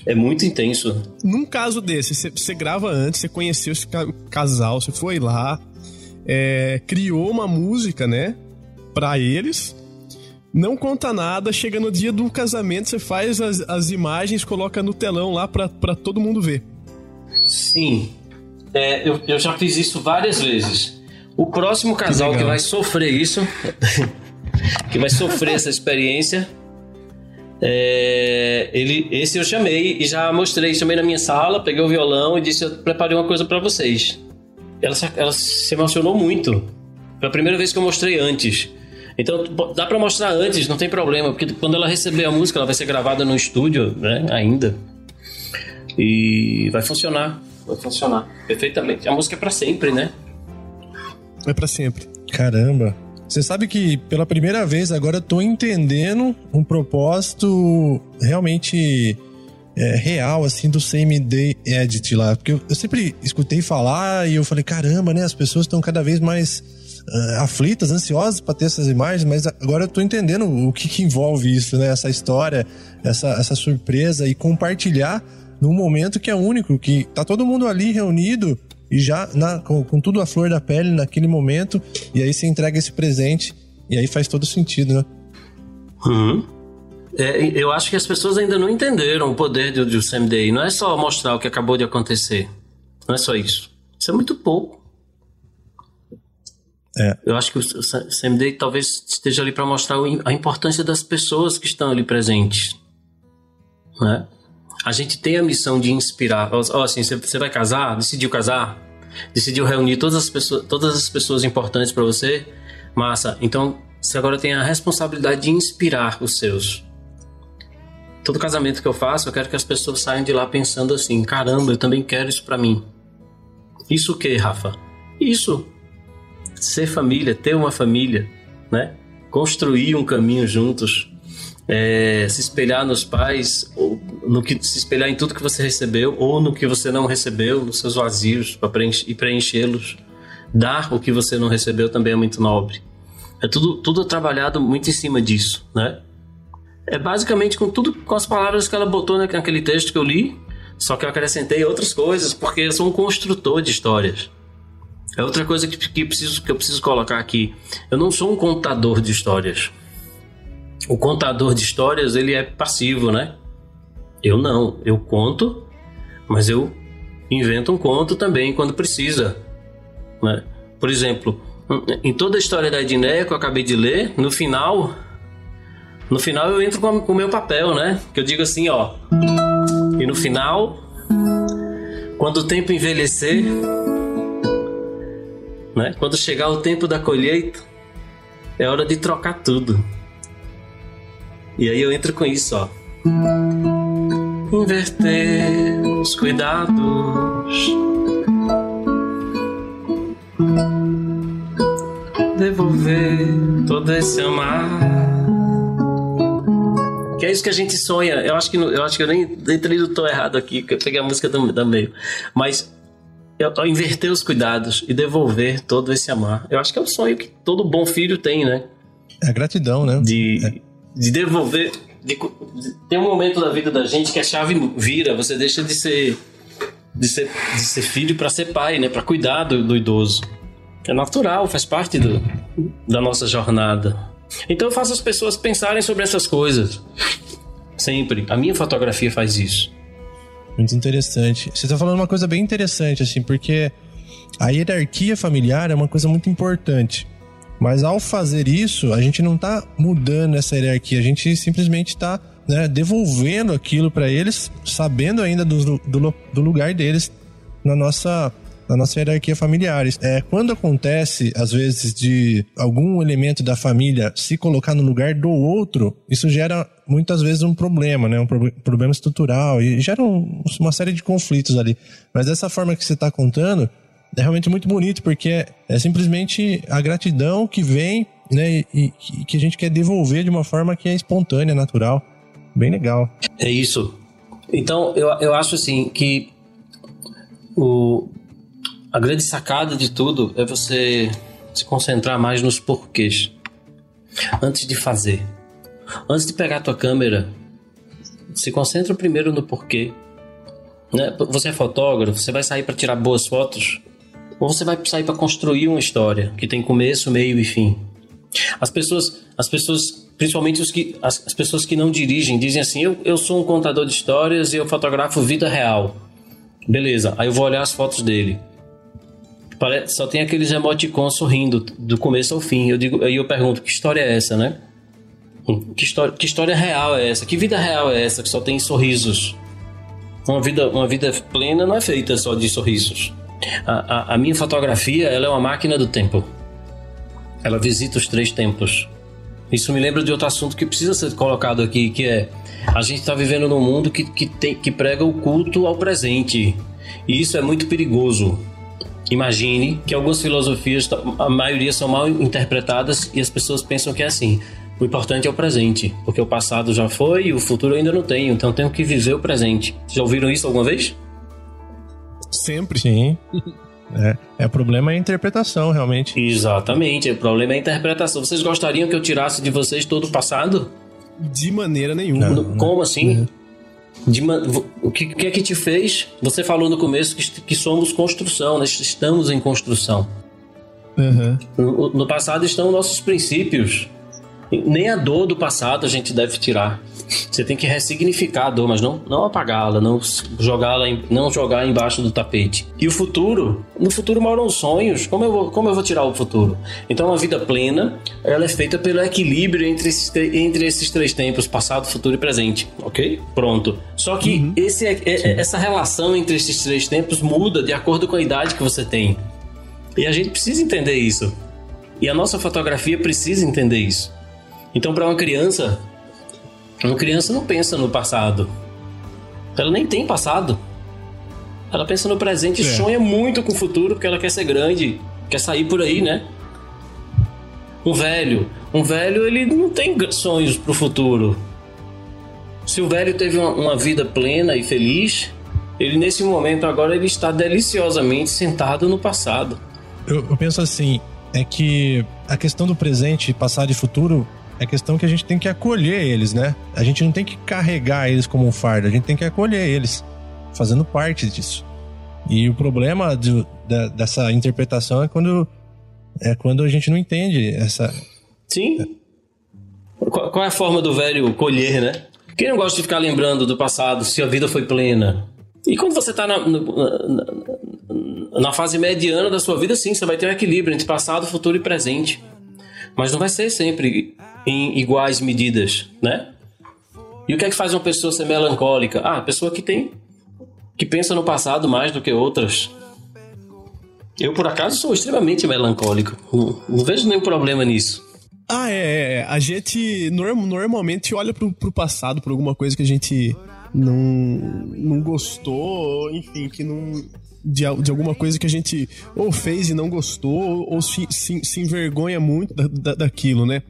C: É muito intenso.
B: Num caso desse, você- grava antes, você conheceu esse ca- casal, você foi lá, é, criou uma música, né? Pra eles. Não conta nada, chega no dia do casamento, você faz as, as imagens, coloca no telão lá pra, pra todo mundo ver.
C: Sim, É, eu, eu já fiz isso várias vezes. O próximo casal que,
B: legal.
C: vai sofrer isso, que vai sofrer essa experiência, é, ele, esse eu chamei e já mostrei, chamei na minha sala, peguei o violão e disse: Eu preparei uma coisa pra vocês. Ela, ela se emocionou muito. Foi a primeira vez que eu mostrei antes. Então dá pra mostrar antes, não tem problema, porque quando ela receber a música, ela vai ser gravada no estúdio, né? Ainda. E vai funcionar. Vai funcionar perfeitamente. A música é pra sempre, né?
B: É pra sempre.
A: Caramba. Você sabe que pela primeira vez agora eu tô entendendo um propósito realmente é, real, assim, do Same Day Edit lá. Porque eu, eu sempre escutei falar e eu falei, caramba, né? As pessoas estão cada vez mais ah, aflitas, ansiosas para ter essas imagens, mas agora eu tô entendendo o que, que envolve isso, né? Essa história, essa, essa surpresa e compartilhar num momento que é único, que tá todo mundo ali reunido e já na- com, com tudo a flor da pele naquele momento, e aí você entrega esse presente, e aí faz todo sentido, né?
C: Uhum. É, eu acho que as pessoas ainda não entenderam o poder do, do Day. Não é só mostrar o que acabou de acontecer. Não é só isso. Isso é muito pouco.
A: É.
C: Eu acho que o Day talvez esteja ali para mostrar a importância das pessoas que estão ali presentes. Né? A gente tem a missão de inspirar. Ó, assim, você vai casar, decidiu casar, decidiu reunir todas as pessoas, todas as pessoas importantes para você, massa. Então você agora tem a responsabilidade de inspirar os seus. Todo casamento que eu faço, eu quero que as pessoas saiam de lá pensando assim: caramba, eu também quero isso para mim. Isso o que, Rafa? Isso. Ser família, ter uma família, né? Construir um caminho juntos, é, se espelhar nos pais, ou no que se espelhar em tudo que você recebeu ou no que você não recebeu, nos seus vazios para preencher, e preenchê-los. Dar o que você não recebeu também é muito nobre. É tudo, tudo trabalhado muito em cima disso, né? É basicamente com tudo com as palavras que ela botou na- naquele texto que eu li, só que eu acrescentei outras coisas porque eu sou um construtor de histórias. É outra coisa que, que, preciso, que eu preciso colocar aqui. Eu não sou um contador de histórias. O contador de histórias ele é passivo, né? Eu não. Eu conto, mas eu invento um conto também quando precisa. Né? Por exemplo, em toda a história da Edneia que eu acabei de ler, no final, no final eu entro com, o meu papel, né? Que eu digo assim, ó. E no final, quando o tempo envelhecer, né? Quando chegar o tempo da colheita, é hora de trocar tudo. E aí eu entro com isso, ó. Inverter os cuidados. Devolver todo esse amar. Que é isso que a gente sonha. Eu acho que, eu, acho que eu nem entrei do tom errado aqui, que eu peguei a música do, do meio. Mas eu, eu inverter os cuidados e devolver todo esse amar. Eu acho que é o sonho que todo bom filho tem, né?
A: É a gratidão, né?
C: De,
A: é.
C: de devolver. De, de, tem um momento da vida da gente que a chave vira, você deixa de ser de ser, de ser filho para ser pai, né? Para cuidar do, do, idoso. É natural, faz parte do, da nossa jornada. Então eu faço as pessoas pensarem sobre essas coisas. Sempre. A minha fotografia faz isso.
A: Muito interessante. Você está falando uma coisa bem interessante, assim, porque a hierarquia familiar é uma coisa muito importante. Mas ao fazer isso, a gente não está mudando essa hierarquia, a gente simplesmente está né, devolvendo aquilo para eles, sabendo ainda do, do, do lugar deles na nossa na nossa hierarquia familiar. É, quando acontece, às vezes, de algum elemento da família se colocar no lugar do outro, isso gera muitas vezes um problema, né? Um pro problema estrutural e gera um, uma série de conflitos ali. Mas dessa forma que você está contando, é realmente muito bonito, porque é, é simplesmente a gratidão que vem, né? E, e que a gente quer devolver de uma forma que é espontânea, natural. Bem legal.
C: É isso. Então, eu, eu acho assim que o, a grande sacada de tudo é você se concentrar mais nos porquês. Antes de fazer. Antes de pegar a tua câmera, se concentra primeiro no porquê. Né? Você é fotógrafo, você vai sair para tirar boas fotos, ou você vai sair para construir uma história que tem começo, meio e fim. As pessoas, as pessoas, principalmente os que, as, as pessoas que não dirigem, dizem assim: eu, eu sou um contador de histórias e eu fotografo vida real. Beleza, aí eu vou olhar as fotos dele. Só tem aqueles emoticons sorrindo do começo ao fim. Eu digo, aí eu pergunto, que história é essa, né? Que história, que história real é essa? Que vida real é essa que só tem sorrisos? Uma vida, uma vida plena não é feita só de sorrisos. A, a, a minha fotografia ela é uma máquina do tempo. Ela visita os três tempos. Isso me lembra de outro assunto que precisa ser colocado aqui, que é a gente está vivendo num mundo que, que, tem, que prega o culto ao presente. E isso é muito perigoso. Imagine que algumas filosofias, a maioria são mal interpretadas e as pessoas pensam que é assim. O importante é o presente, porque o passado já foi e o futuro eu ainda não tenho, então tenho que viver o presente. Já ouviram isso alguma vez?
B: Sempre.
A: Sim. É, é, o problema é a interpretação, realmente.
C: Exatamente, o problema é a interpretação. Vocês gostariam que eu tirasse de vocês todo o passado?
B: De maneira nenhuma.
C: Não, Como assim? Não. De, o que, que, é que te fez? Você falou no começo que, que somos construção, nós estamos em construção. Uhum. No, no passado estão nossos princípios. Nem a dor do passado a gente deve tirar. Você tem que ressignificar a dor, mas não, não apagá-la, não jogá-la, não jogar embaixo do tapete. E o futuro? No futuro moram os sonhos. Como eu vou, como eu vou tirar o futuro? Então, uma vida plena, ela é feita pelo equilíbrio entre esses, entre esses três tempos, passado, futuro e presente. Ok? Pronto. Só que uhum. esse, é, é, essa relação entre esses três tempos muda de acordo com a idade que você tem. E a gente precisa entender isso. E a nossa fotografia precisa entender isso. Então, para uma criança, uma criança não pensa no passado. Ela nem tem passado. Ela pensa no presente e é. sonha muito com o futuro porque ela quer ser grande, quer sair por aí, né? Um velho, um velho ele não tem sonhos pro futuro. Se o velho teve uma, uma vida plena e feliz, ele nesse momento agora ele está deliciosamente sentado no passado.
A: Eu, eu penso assim, é que a questão do presente, passado e futuro é questão que a gente tem que acolher eles, né? A gente não tem que carregar eles como um fardo, a gente tem que acolher eles, fazendo parte disso. E o problema de, de, dessa interpretação é quando, é quando a gente não entende essa.
C: Sim. Qual, é a forma do velho colher, né? Quem não gosta de ficar lembrando do passado, se a vida foi plena? E quando você está na fase mediana da sua vida, sim, você vai ter um equilíbrio entre passado, futuro e presente. Mas não vai ser sempre em iguais medidas, né? E o que é que faz uma pessoa ser melancólica? Ah, a pessoa que tem que pensa no passado mais do que outras. Eu, por acaso, sou extremamente melancólico. Não, não vejo nenhum problema nisso.
B: Ah, é, é. é. A gente norm, normalmente olha pro, pro passado, por alguma coisa que a gente não, não gostou, enfim, que não. De, de alguma coisa que a gente ou fez e não gostou, ou se, se, se envergonha muito da, da, daquilo, né?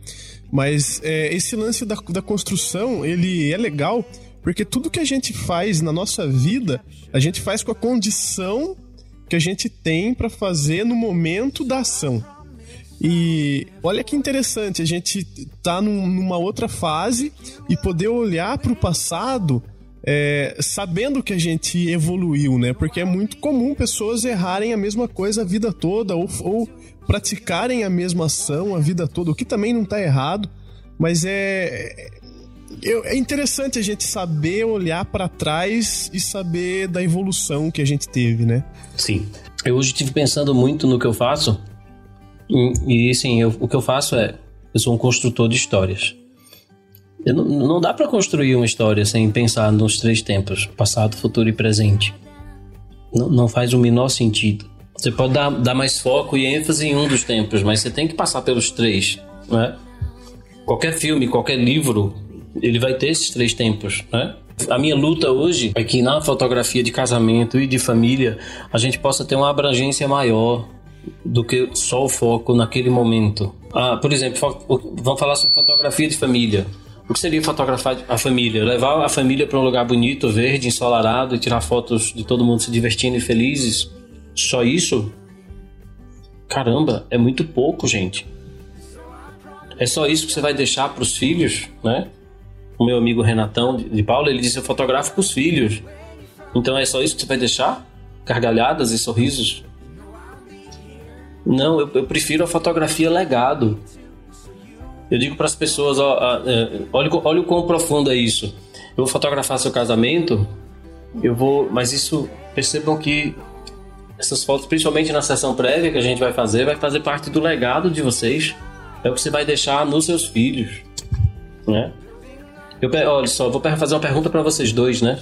B: Mas é, esse lance da, da construção, ele é legal porque tudo que a gente faz na nossa vida, a gente faz com a condição que a gente tem para fazer no momento da ação. E olha que interessante, a gente tá num, numa outra fase e poder olhar para o passado é, sabendo que a gente evoluiu, né? Porque é muito comum pessoas errarem a mesma coisa a vida toda ou, ou praticarem a mesma ação a vida toda, o que também não está errado, mas é, é interessante a gente saber olhar para trás e saber da evolução que a gente teve, né?
C: Sim. Eu hoje estive pensando muito no que eu faço e, e sim, eu, o que eu faço é eu sou um construtor de histórias. Não, não, dá para construir uma história sem pensar nos três tempos, passado, futuro e presente. Não, não faz o menor sentido. Você pode dar, dar mais foco e ênfase em um dos tempos, mas você tem que passar pelos três, né? Qualquer filme, qualquer livro, ele vai ter esses três tempos, né? A minha luta hoje é que na fotografia de casamento e de família a gente possa ter uma abrangência maior do que só o foco naquele momento. Ah, por exemplo, vamos falar sobre fotografia de família. O que seria fotografar a família? Levar a família para um lugar bonito, verde, ensolarado e tirar fotos de todo mundo se divertindo e felizes? Só isso? Caramba, é muito pouco, gente. É só isso que você vai deixar para os filhos, né? O meu amigo Renatão de Paula, ele disse: Eu fotografo para os filhos. Então é só isso que você vai deixar? Gargalhadas e sorrisos? Não, eu, eu prefiro a fotografia legado. Eu digo para as pessoas: ó, ó, é, olha, olha o quão profundo é isso. Eu vou fotografar seu casamento, eu vou. Mas isso, percebam que essas fotos, principalmente na sessão prévia que a gente vai fazer, vai fazer parte do legado de vocês. É o que você vai deixar nos seus filhos, né? Eu, olha só, vou fazer uma pergunta para vocês dois, né?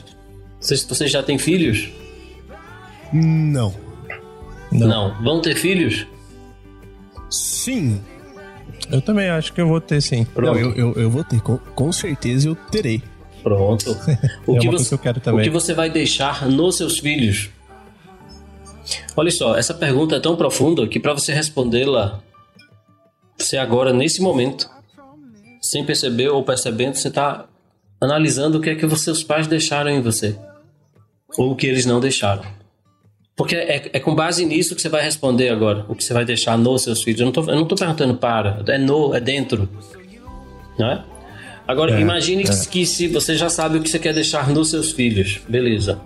C: Vocês, vocês já têm filhos?
B: Não.
C: Não. Não. Vão ter filhos?
B: Sim.
A: Eu também acho que eu vou ter, sim.
B: Não, eu, eu, eu, vou ter. Com, com certeza eu terei.
C: Pronto. O,
A: é
C: que você,
A: que eu quero também.
C: o que você vai deixar nos seus filhos? Olha só, essa pergunta é tão profunda que para você respondê-la, você agora, nesse momento, sem perceber ou percebendo, você está analisando o que é que os seus pais deixaram em você. Ou o que eles não deixaram. Porque é, é, com base nisso que você vai responder agora. O que você vai deixar nos seus filhos. Eu não tô, eu não tô perguntando para. É no, é dentro. Não é? Agora, é, imagine é. que se você já sabe o que você quer deixar nos seus filhos. Beleza.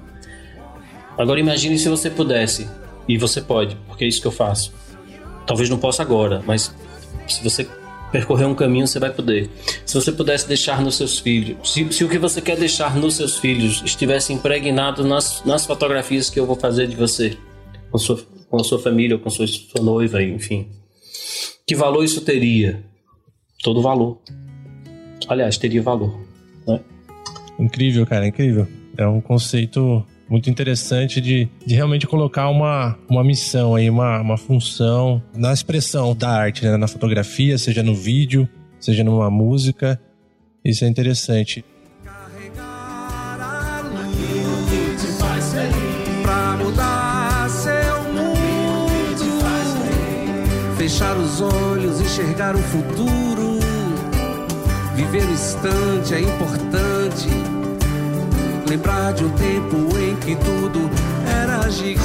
C: Agora imagine se você pudesse. E você pode, porque é isso que eu faço. Talvez não possa agora, mas se você percorrer um caminho, você vai poder. Se você pudesse deixar nos seus filhos, se, se o que você quer deixar nos seus filhos estivesse impregnado nas, nas fotografias que eu vou fazer de você, com, sua, com a sua família, ou com sua, sua noiva, enfim, que valor isso teria? Todo valor. Aliás, teria valor. Né?
A: Incrível, cara, incrível. É um conceito muito interessante de, de realmente colocar uma, uma missão aí, uma, uma função na expressão da arte, né? na fotografia, seja no vídeo, seja numa música. Isso é interessante.
E: Fechar os olhos, enxergar o futuro. Viver o instante é importante lembrar de um tempo em que tudo era gigante.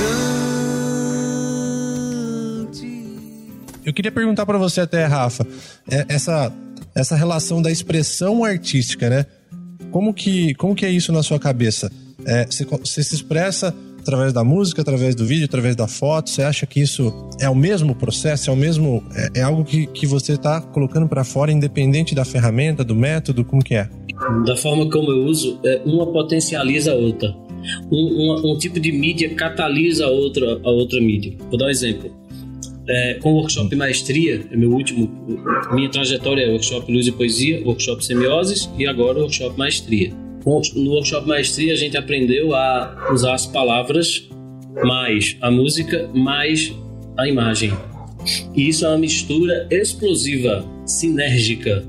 A: Eu queria perguntar para você até, Rafa, é, essa essa relação da expressão artística, né? Como que como que é isso na sua cabeça? É, você, você se expressa através da música, através do vídeo, através da foto? Você acha que isso é o mesmo processo? É o mesmo? É, é algo que, que você está colocando para fora, independente da ferramenta, do método? Como que é?
C: Da forma como eu uso, é, uma potencializa a outra. um, um, um, tipo de mídia catalisa a outra, a outra mídia. Vou dar um exemplo. É, com o workshop Maestria, é meu último, minha trajetória é workshop Luz e Poesia, workshop Semioses e agora o workshop Maestria. No workshop Maestria a gente aprendeu a usar as palavras mais a música mais a imagem. E isso é uma mistura explosiva, sinérgica.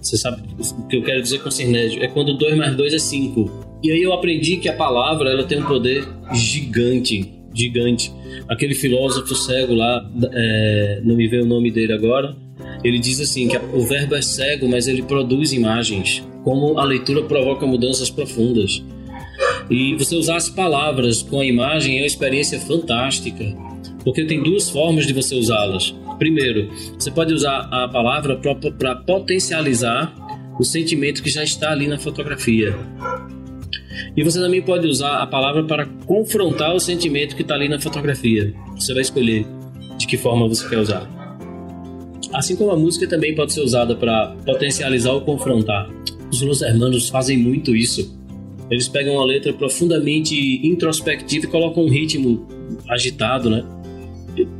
C: Você sabe o que eu quero dizer com sinérgico? É quando 2 mais 2 é 5. E aí eu aprendi que a palavra ela tem um poder gigante, gigante. Aquele filósofo cego lá, é, não me veio o nome dele agora, ele diz assim que o verbo é cego, mas ele produz imagens. Como a leitura provoca mudanças profundas. E você usar as palavras com a imagem é uma experiência fantástica, porque tem duas formas de você usá-las. Primeiro, você pode usar a palavra para potencializar o sentimento que já está ali na fotografia. E você também pode usar a palavra para confrontar o sentimento que está ali na fotografia. Você vai escolher de que forma você quer usar. Assim como a música também pode ser usada para potencializar ou confrontar. Os Los Hermanos fazem muito isso. Eles pegam uma letra profundamente introspectiva e colocam um ritmo agitado, né?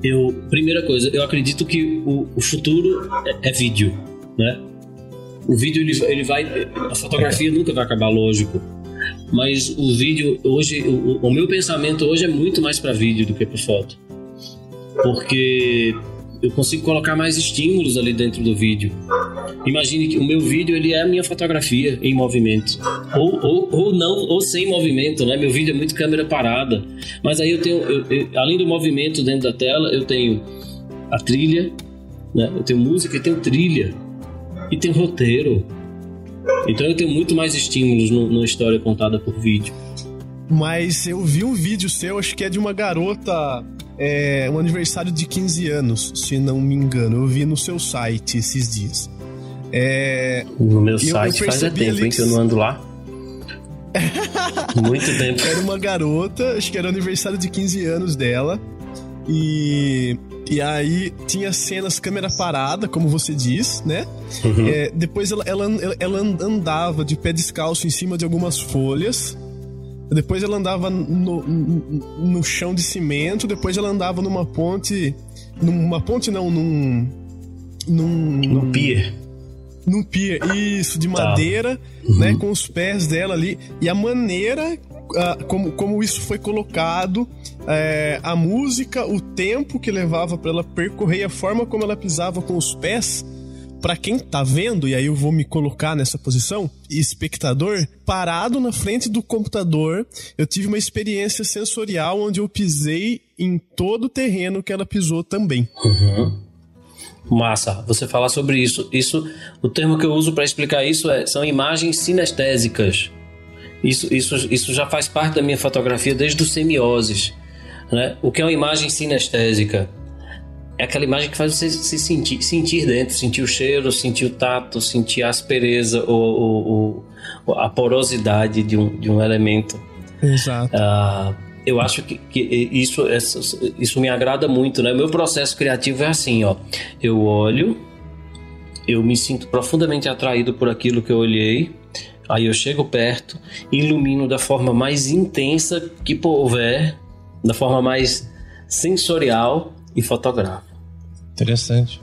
C: Eu, primeira coisa, eu acredito que o, o futuro é, é, vídeo, né? O vídeo ele, ele vai, a fotografia nunca vai acabar, lógico mas o vídeo hoje, o, o meu pensamento hoje é muito mais para vídeo do que para foto, porque eu consigo colocar mais estímulos ali dentro do vídeo. Imagine que o meu vídeo ele é a minha fotografia em movimento, ou, ou, ou não, ou sem movimento, né? Meu vídeo é muito câmera parada, mas aí eu tenho, eu, eu, além do movimento dentro da tela, eu tenho a trilha, né? Eu tenho música e tenho trilha e tenho roteiro então eu tenho muito mais estímulos no, numa história contada por vídeo.
B: Mas eu vi um vídeo seu, acho que é de uma garota. É, um aniversário de 15 anos, se não me engano. Eu vi no seu site esses dias.
C: É, no meu site faz tempo, hein, que eu não ando lá. Muito tempo.
B: Era uma garota, acho que era aniversário de 15 anos dela. E e aí tinha cenas câmera parada, como você diz, né? Uhum. É, depois ela, ela, ela andava de pé descalço em cima de algumas folhas. Depois ela andava no, no chão de cimento. Depois ela andava numa ponte. Numa ponte não, num.
C: Num. Num pier
B: num pier, isso, de tá. madeira, uhum. né, com os pés dela ali. E a maneira uh, como, como isso foi colocado é, a música, o tempo que levava para ela percorrer, a forma como ela pisava com os pés, para quem tá vendo, e aí eu vou me colocar nessa posição, espectador, parado na frente do computador, eu tive uma experiência sensorial onde eu pisei em todo o terreno que ela pisou também.
C: Uhum. Massa, você falar sobre isso. Isso, o termo que eu uso para explicar isso é são imagens sinestésicas. Isso, isso, isso já faz parte da minha fotografia desde os semioses. Né? O que é uma imagem sinestésica? É aquela imagem que faz você se sentir, sentir dentro, sentir o cheiro, sentir o tato, sentir a aspereza ou, ou, ou a porosidade de um, de um elemento.
B: Exato.
C: Uh, eu acho que, que isso, isso me agrada muito, né? O meu processo criativo é assim, ó. Eu olho, eu me sinto profundamente atraído por aquilo que eu olhei, aí eu chego perto, ilumino da forma mais intensa que houver, da forma mais sensorial e fotográfica.
A: Interessante.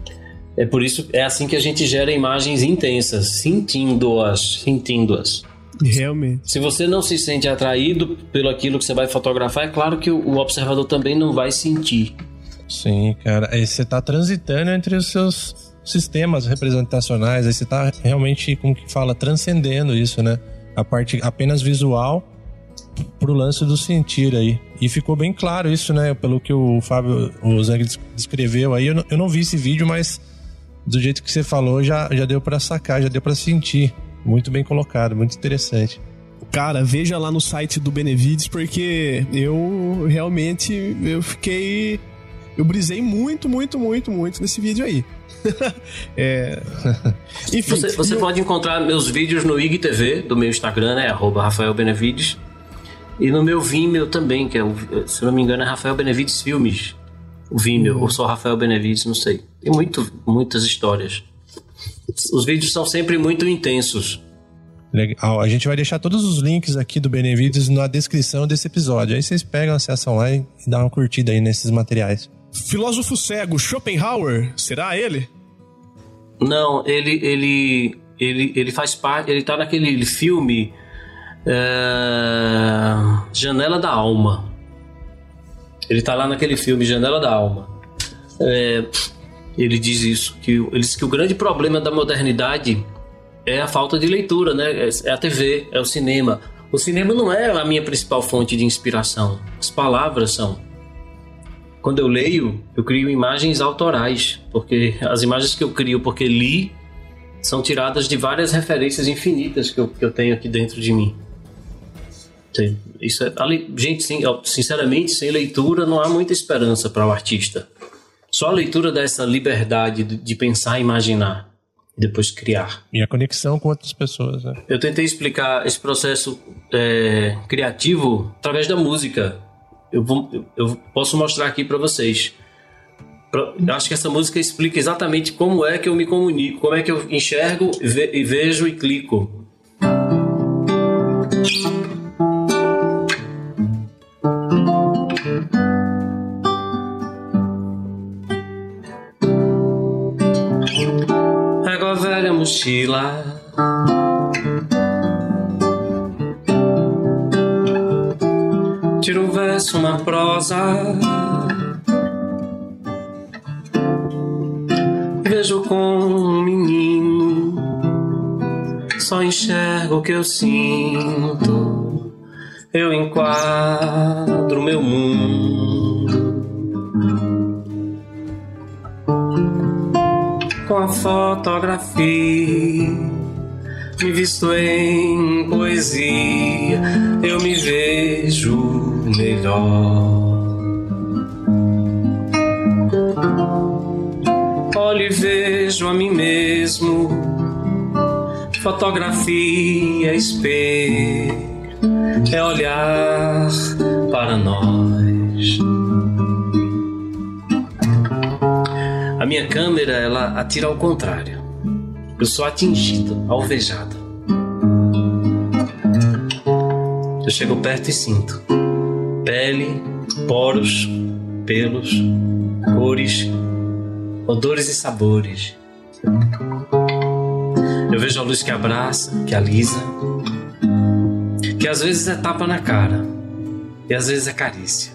C: É por isso é assim que a gente gera imagens intensas, sentindo-as, sentindo-as.
B: Realmente.
C: Se você não se sente atraído pelo aquilo que você vai fotografar, é claro que o observador também não vai sentir.
A: Sim, cara. Aí você está transitando entre os seus sistemas representacionais, aí você está realmente, como que fala, transcendendo isso, né? A parte apenas visual pro lance do sentir aí. E ficou bem claro isso, né? Pelo que o Fábio, o Zang descreveu aí. Eu não, eu não vi esse vídeo, mas do jeito que você falou, já, já deu para sacar, já deu para sentir. Muito bem colocado, muito interessante.
B: Cara, veja lá no site do Benevides, porque eu realmente eu fiquei. Eu brisei muito, muito, muito, muito nesse vídeo aí.
C: é... Enfim, você, você pode encontrar meus vídeos no IGTV, do meu Instagram, né? Arroba Rafael Benevides. E no meu Vimeo também, que é, o, se não me engano, é Rafael Benevides Filmes. O Vimeo, uhum. ou só Rafael Benevides, não sei. Tem muito, muitas histórias. Os vídeos são sempre muito intensos.
A: Legal. A gente vai deixar todos os links aqui do Benevides na descrição desse episódio. Aí vocês pegam, acessam lá e dão uma curtida aí nesses materiais.
B: Filósofo cego, Schopenhauer, será ele?
C: Não, ele, ele, ele, ele faz parte. Ele tá naquele filme é, Janela da Alma. Ele tá lá naquele filme Janela da Alma. É, ele diz isso, que ele diz que o grande problema da modernidade é a falta de leitura, né? É, é a TV, é o cinema. O cinema não é a minha principal fonte de inspiração. As palavras são. Quando eu leio, eu crio imagens autorais, porque as imagens que eu crio porque li são tiradas de várias referências infinitas que eu, que eu tenho aqui dentro de mim. Isso é, gente, sinceramente, sem leitura não há muita esperança para o artista. Só a leitura dá essa liberdade de pensar e imaginar e depois criar.
A: E a conexão com outras pessoas. Né?
C: Eu tentei explicar esse processo é, criativo através da música. Eu, vou, eu posso mostrar aqui para vocês. Eu acho que essa música explica exatamente como é que eu me comunico, como é que eu enxergo e vejo e clico. Mochila. Tiro um verso, uma prosa. Vejo com um menino, só enxergo o que eu sinto. Eu enquadro meu mundo. Fotografia. Me visto em poesia, eu me vejo melhor. Olho e vejo a mim mesmo, fotografia, espelho, é olhar para nós. Minha câmera, ela atira ao contrário. Eu sou atingido, alvejado. Eu chego perto e sinto pele, poros, pelos, cores, odores e sabores. Eu vejo a luz que abraça, que alisa, que às vezes é tapa na cara e às vezes é carícia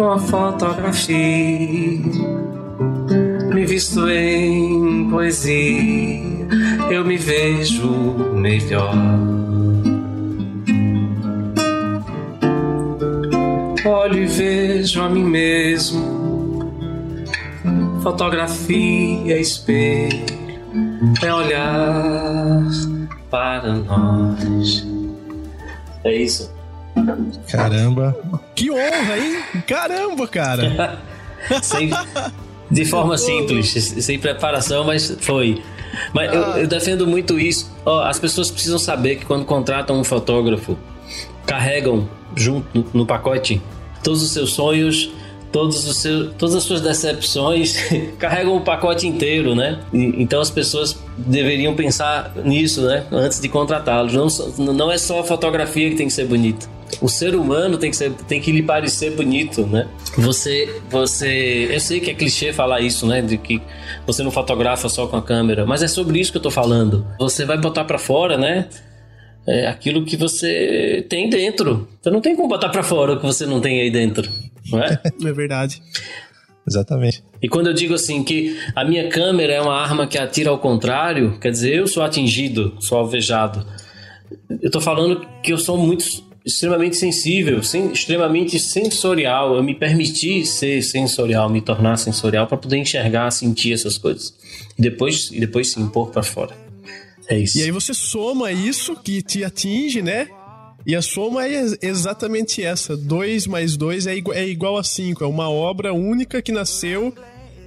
C: com a fotografia. Me visto em poesia, eu me vejo melhor. Olho e vejo a mim mesmo. Fotografia, espelho, é olhar para nós. É isso.
A: Caramba.
B: Que honra, hein? Caramba, cara.
C: sem, de forma simples, sem preparação, mas foi. Mas eu, eu defendo muito isso. Oh, as pessoas precisam saber que quando contratam um fotógrafo, carregam junto no, no pacote todos os seus sonhos, todos os seus, todas as suas decepções, carregam o pacote inteiro, né? E, então as pessoas deveriam pensar nisso, né? Antes de contratá-los. Não, não é só a fotografia que tem que ser bonita o ser humano tem que, ser, tem que lhe parecer bonito, né? Você, você, eu sei que é clichê falar isso, né? De que você não fotografa só com a câmera, mas é sobre isso que eu tô falando. Você vai botar para fora, né? É aquilo que você tem dentro. Você não tem como botar para fora o que você não tem aí dentro, não é?
B: É verdade.
A: Exatamente.
C: E quando eu digo assim que a minha câmera é uma arma que atira ao contrário, quer dizer, eu sou atingido, sou alvejado. Eu tô falando que eu sou muito extremamente sensível, sem, extremamente sensorial. Eu me permiti ser sensorial, me tornar sensorial para poder enxergar, sentir essas coisas. E depois, e depois se impor para fora. É isso.
B: E aí você soma isso que te atinge, né? E a soma é exatamente essa. 2 mais 2 é, igual, é igual a 5. É uma obra única que nasceu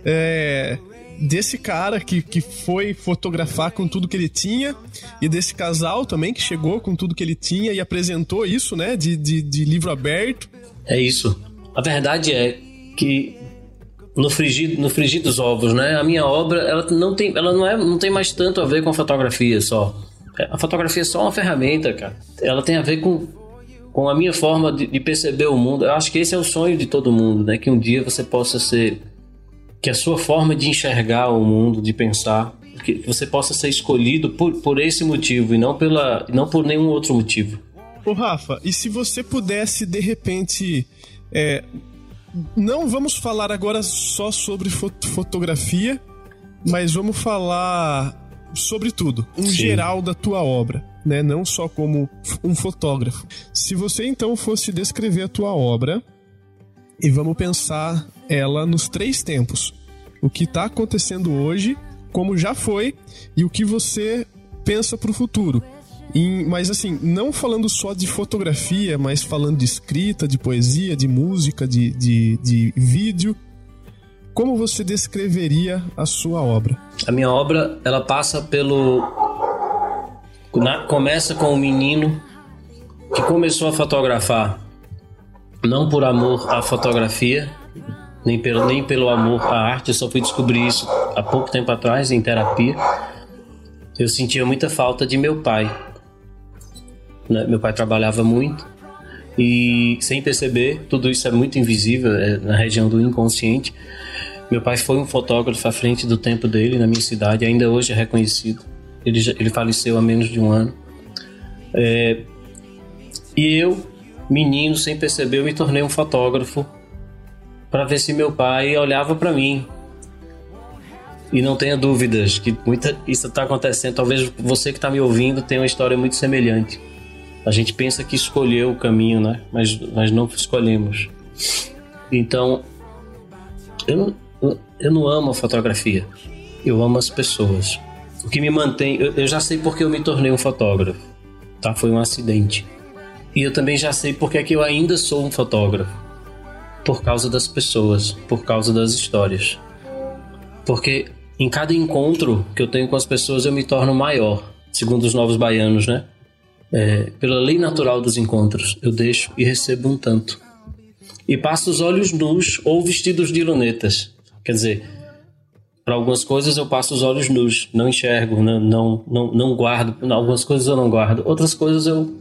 B: é, desse cara que, que foi fotografar com tudo que ele tinha e desse casal também que chegou com tudo que ele tinha e apresentou isso, né? De, de, de livro aberto.
C: É isso. A verdade é que no frigir, no frigir dos ovos, né? A minha obra, ela não tem, ela não é, não tem mais tanto a ver com a fotografia só. A fotografia é só uma ferramenta, cara. Ela tem a ver com, com a minha forma de, de perceber o mundo. Eu acho que esse é o sonho de todo mundo, né? Que um dia você possa ser, que a sua forma de enxergar o mundo, de pensar, que você possa ser escolhido por, por esse motivo e não pela, não por nenhum outro motivo.
B: Ô Rafa, e se você pudesse de repente é, não vamos falar agora só sobre fot fotografia, mas vamos falar sobre tudo, um Sim. geral da tua obra, né? Não só como um fotógrafo. Se você então fosse descrever a tua obra e vamos pensar ela nos três tempos, o que está acontecendo hoje, como já foi e o que você pensa para o futuro. Mas assim, não falando só de fotografia, mas falando de escrita, de poesia, de música, de, de, de vídeo. Como você descreveria a sua obra?
C: A minha obra, ela passa pelo. Na, começa com um menino que começou a fotografar não por amor à fotografia, nem pelo, nem pelo amor à arte, eu só fui descobrir isso há pouco tempo atrás em terapia. Eu sentia muita falta de meu pai, né? Meu pai trabalhava muito e, sem perceber, tudo isso é muito invisível, é na região do inconsciente. Meu pai foi um fotógrafo à frente do tempo dele na minha cidade, ainda hoje é reconhecido. Ele, ele faleceu há menos de um ano. É, e eu, menino, sem perceber, eu me tornei um fotógrafo para ver se meu pai olhava para mim. E não tenha dúvidas que muita, isso está acontecendo. Talvez você que está me ouvindo tenha uma história muito semelhante. A gente pensa que escolheu o caminho, né? Mas nós não escolhemos. Então, eu não, eu não amo a fotografia. Eu amo as pessoas. O que me mantém. Eu, eu já sei porque eu me tornei um fotógrafo. Tá? Foi um acidente. E eu também já sei porque é que eu ainda sou um fotógrafo. Por causa das pessoas, por causa das histórias. Porque em cada encontro que eu tenho com as pessoas eu me torno maior, segundo os novos baianos, né? É, pela lei natural dos encontros, eu deixo e recebo um tanto. E passo os olhos nus ou vestidos de lunetas. Quer dizer, para algumas coisas eu passo os olhos nus, não enxergo, não, não, não, não guardo. Algumas coisas eu não guardo, outras coisas eu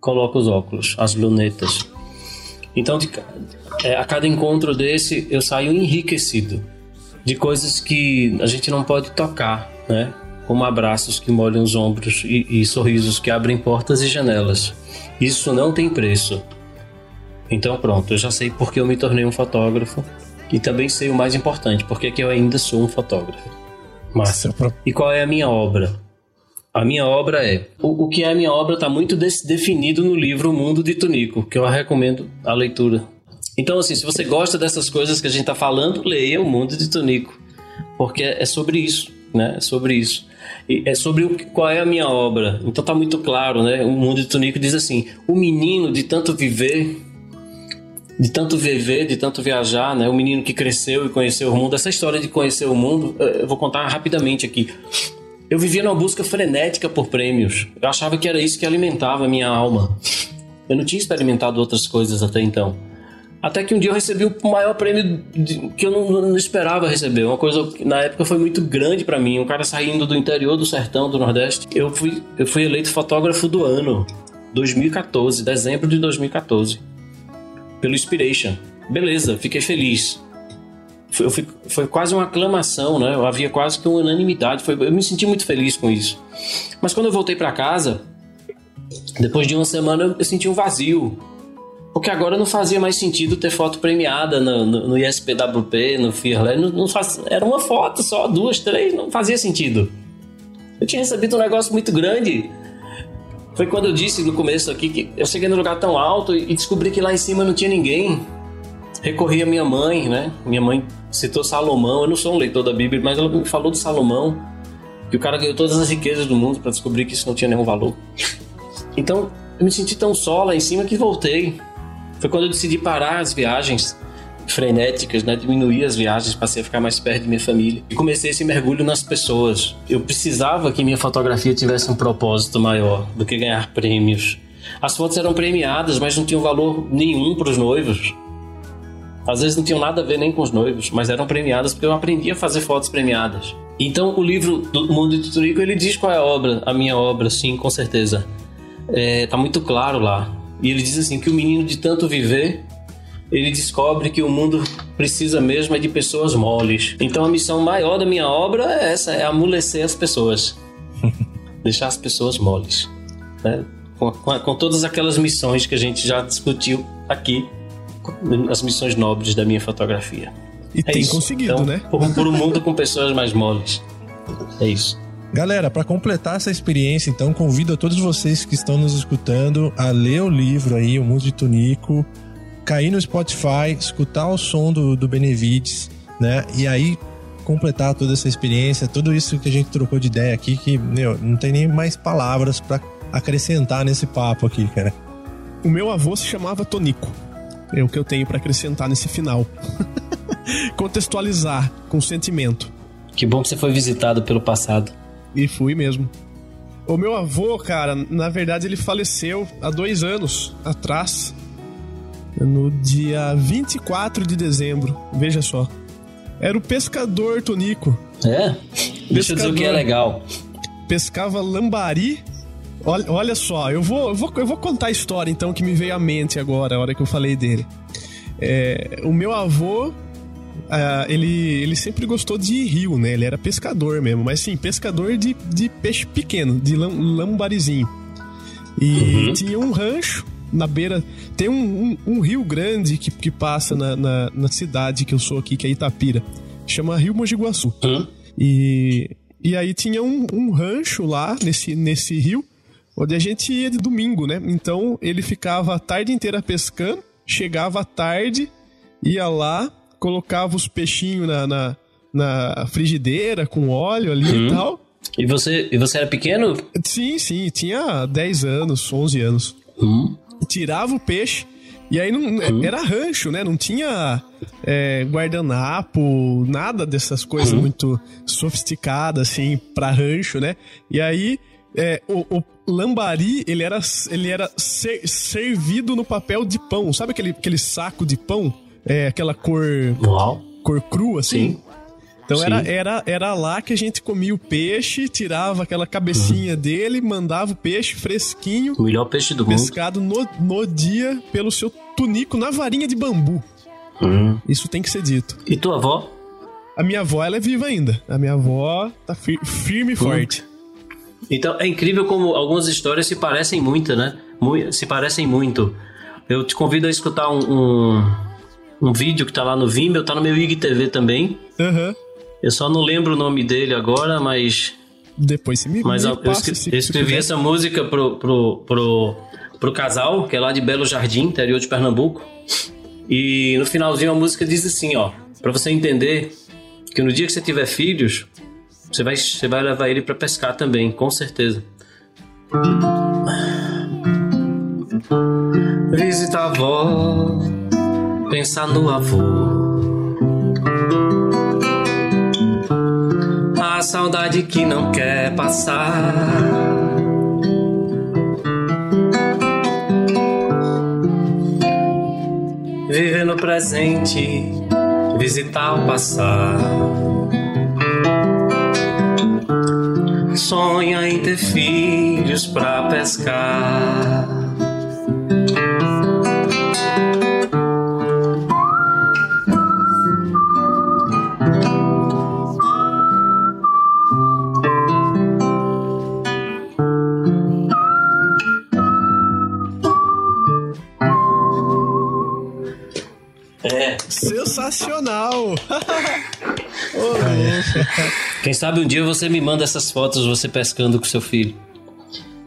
C: coloco os óculos, as lunetas. Então, de, é, a cada encontro desse, eu saio enriquecido de coisas que a gente não pode tocar, né? Como abraços que molham os ombros e, e sorrisos que abrem portas e janelas. Isso não tem preço. Então pronto, eu já sei porque eu me tornei um fotógrafo e também sei o mais importante, porque que eu ainda sou um fotógrafo. Massa. E qual é a minha obra? A minha obra é. O, o que é a minha obra está muito definido no livro O Mundo de Tunico, que eu recomendo a leitura. Então, assim, se você gosta dessas coisas que a gente está falando, leia O Mundo de Tunico, porque é sobre isso, né? É sobre isso é sobre o, qual é a minha obra. Então tá muito claro, né? O mundo de Tonico diz assim: o menino de tanto viver, de tanto viver, de tanto viajar, né? O menino que cresceu e conheceu o mundo. Essa história de conhecer o mundo, eu vou contar rapidamente aqui. Eu vivia numa busca frenética por prêmios. Eu achava que era isso que alimentava a minha alma. Eu não tinha experimentado outras coisas até então. Até que um dia eu recebi o maior prêmio de, que eu não, não, esperava receber. Uma coisa que na época foi muito grande para mim. Um cara saindo do interior do sertão do Nordeste. Eu fui, eu fui eleito fotógrafo do ano, 2014, dezembro de 2014, pelo Inspiration. Beleza, fiquei feliz. Foi, fui, foi quase uma aclamação, né? Havia quase que uma unanimidade. Foi, eu me senti muito feliz com isso. Mas quando eu voltei para casa, depois de uma semana, eu senti um vazio porque agora não fazia mais sentido ter foto premiada no, no, no ISPWP, no Fearless. Não, não faz, era uma foto só, duas, três, não fazia sentido. Eu tinha recebido um negócio muito grande. Foi quando eu disse no começo aqui que eu cheguei num lugar tão alto e descobri que lá em cima não tinha ninguém. Recorri à minha mãe, né? Minha mãe citou Salomão. Eu não sou um leitor da Bíblia, mas ela me falou do Salomão. Que o cara ganhou todas as riquezas do mundo para descobrir que isso não tinha nenhum valor. Então, eu me senti tão só lá em cima que voltei. Foi quando eu decidi parar as viagens frenéticas, né? Diminuir as viagens, passei a ficar mais perto de minha família e comecei esse mergulho nas pessoas. Eu precisava que minha fotografia tivesse um propósito maior do que ganhar prêmios. As fotos eram premiadas, mas não tinham valor nenhum para os noivos. Às vezes não tinham nada a ver nem com os noivos, mas eram premiadas porque eu aprendi a fazer fotos premiadas. Então o livro do Mundo de Turico ele diz qual é a obra, a minha obra, sim, com certeza. É, tá muito claro lá. E ele diz assim que o menino de tanto viver ele descobre que o mundo precisa mesmo é de pessoas moles. Então a missão maior da minha obra é essa, é amolecer as pessoas. Deixar as pessoas moles. Né? Com, com, com, todas aquelas missões que a gente já discutiu aqui, as missões nobres da minha fotografia.
B: E é tem isso. conseguido,
C: então,
B: né?
C: Por, por um mundo com pessoas mais moles. É isso.
A: Galera, para completar essa experiência, então, convido a todos vocês que estão nos escutando a ler o livro aí, O Mundo de Tonico, cair no Spotify, escutar o som do, do Benevides, né? E aí completar toda essa experiência, tudo isso que a gente trocou de ideia aqui, que, meu, não tem nem mais palavras para acrescentar nesse papo aqui, cara.
B: O meu avô se chamava Tonico. É o que eu tenho para acrescentar nesse final. Contextualizar com sentimento.
C: Que bom que você foi visitado pelo passado.
B: E fui mesmo. O meu avô, cara, na verdade ele faleceu há dois anos atrás no dia 24 de dezembro. Veja só. Era o pescador Tonico.
C: É? Deixa eu dizer o que é legal.
B: Pescava lambari. Olha, olha só, eu vou, eu, vou, eu vou contar a história então que me veio à mente agora, a hora que eu falei dele. É, o meu avô Uh, ele, ele sempre gostou de rio, né? Ele era pescador mesmo, mas sim, pescador de, de peixe pequeno, de lam, lambarizinho. E uhum. tinha um rancho na beira. Tem um, um, um rio grande que, que passa na, na, na, cidade que eu sou aqui, que é Itapira. Chama Rio Mojiguaçu. Hum? E, e aí tinha um, um rancho lá nesse, nesse rio, onde a gente ia de domingo, né? Então ele ficava a tarde inteira pescando, chegava à tarde, ia lá, colocava os peixinhos na, na, na frigideira com óleo ali hum. e tal.
C: E você, e você era pequeno?
B: Sim, sim, tinha 10 anos, 11 anos. Hum tirava o peixe. E aí não, uhum. era rancho, né? Não tinha é, guardanapo, nada dessas coisas uhum. muito sofisticadas, assim, pra rancho, né? E aí é, o, o, lambari, ele era, ele era ser, servido no papel de pão. Sabe aquele, aquele saco de pão? É, aquela cor...
C: Uau.
B: Cor crua, assim? Sim. Então era, era, era lá que a gente comia o peixe, tirava aquela cabecinha uhum. dele, mandava o peixe fresquinho.
C: O melhor peixe do
B: pescado mundo. Pescado no, no dia pelo seu tunico na varinha de bambu. Uhum. Isso tem que ser dito.
C: E tua avó?
B: A minha avó, ela é viva ainda. A minha avó tá fir firme e forte.
C: Então é incrível como algumas histórias se parecem muito, né? se parecem muito. Eu te convido a escutar um, um, um vídeo que tá lá no Vimeo, tá no meu IGTV também.
B: Uhum.
C: Eu só não lembro o nome dele agora, mas.
B: Depois você me
C: Mas
B: me
C: eu, passa, eu, escrevi, eu escrevi essa música pro, pro, pro, pro casal, que é lá de Belo Jardim, interior de Pernambuco. E no finalzinho a música diz assim, ó. Pra você entender que no dia que você tiver filhos, você vai, você vai levar ele para pescar também, com certeza. Visita a avó, pensar no avô a saudade que não quer passar. Viver no presente, visitar o passado. Sonha em ter filhos pra pescar. Quem sabe um dia você me manda essas fotos você pescando com seu filho.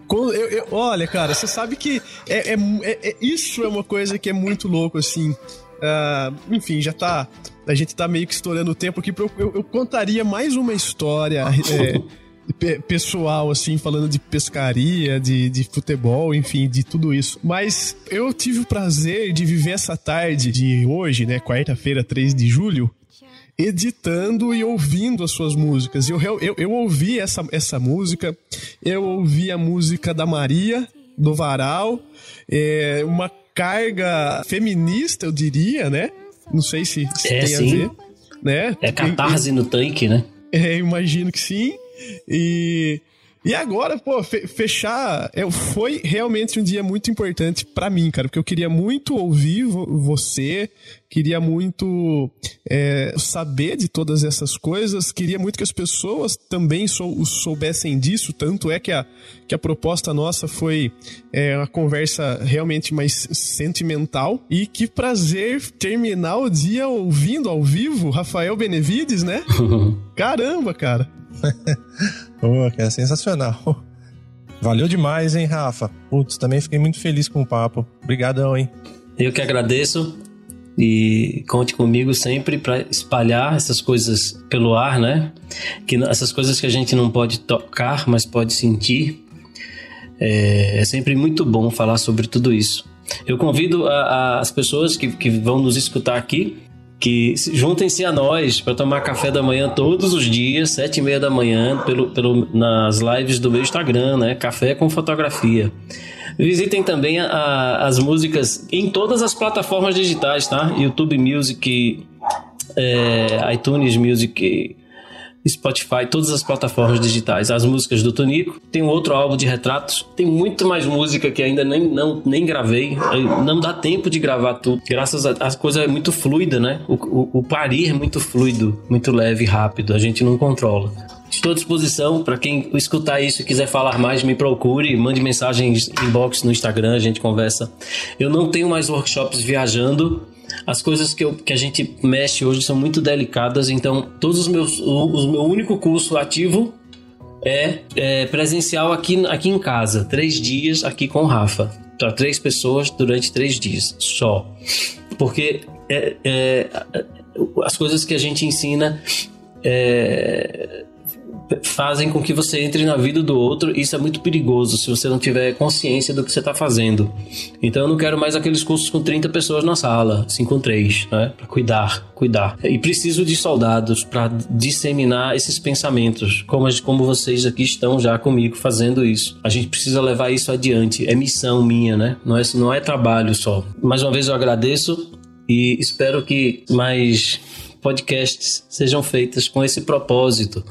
B: Eu, eu, olha, cara, você sabe que é, é, é, é, isso é uma coisa que é muito louco, assim. Uh, enfim, já tá. A gente tá meio que estourando o tempo aqui. Eu, eu contaria mais uma história. É, pessoal, assim, falando de pescaria, de, de futebol, enfim, de tudo isso. Mas eu tive o prazer de viver essa tarde de hoje, né, quarta-feira, 3 de julho, editando e ouvindo as suas músicas. Eu, eu, eu ouvi essa, essa música, eu ouvi a música da Maria, do Varal, é, uma carga feminista, eu diria, né? Não sei se, se
C: é,
B: tem
C: sim.
B: a ver. Né?
C: É catarse no tanque, né?
B: É, imagino que sim. E e agora, pô, fechar é, foi realmente um dia muito importante para mim, cara, porque eu queria muito ouvir você, queria muito é, saber de todas essas coisas, queria muito que as pessoas também sou, soubessem disso, tanto é que a, que a proposta nossa foi é, uma conversa realmente mais sentimental e que prazer terminar o dia ouvindo ao vivo Rafael Benevides, né? Caramba, cara!
A: Pô, que é sensacional. Valeu demais, hein, Rafa? Putz, também fiquei muito feliz com o papo. Obrigadão, hein?
C: Eu que agradeço e conte comigo sempre para espalhar essas coisas pelo ar, né? Que essas coisas que a gente não pode tocar, mas pode sentir. É, é sempre muito bom falar sobre tudo isso. Eu convido a, a, as pessoas que, que vão nos escutar aqui que juntem-se a nós para tomar café da manhã todos os dias, sete e meia da manhã, pelo, pelo, nas lives do meu Instagram, né? Café com fotografia. Visitem também a, a, as músicas em todas as plataformas digitais, tá? YouTube Music, é, iTunes Music, Spotify, todas as plataformas digitais. As músicas do Tonico. Tem um outro álbum de retratos. Tem muito mais música que ainda nem, não, nem gravei. Não dá tempo de gravar tudo. Graças a, a coisa é muito fluida, né? O, o, o parir é muito fluido, muito leve rápido. A gente não controla. Estou à disposição para quem escutar isso e quiser falar mais, me procure, mande mensagens inbox no Instagram, a gente conversa. Eu não tenho mais workshops viajando, as coisas que, eu, que a gente mexe hoje são muito delicadas, então todos os meus o, o meu único curso ativo é, é, presencial aqui, aqui em casa, três dias aqui com o Rafa, para três pessoas durante três dias só, porque é, é, as coisas que a gente ensina é, fazem com que você entre na vida do outro. Isso é muito perigoso se você não tiver consciência do que você está fazendo. Então eu não quero mais aqueles cursos com 30 pessoas na sala, assim com três, né? Para cuidar, cuidar. E preciso de soldados para disseminar esses pensamentos, como, como vocês aqui estão já comigo fazendo isso. A gente precisa levar isso adiante. É missão minha, né? Não é, não é trabalho só. Mais uma vez eu agradeço e espero que mais podcasts sejam feitos com esse propósito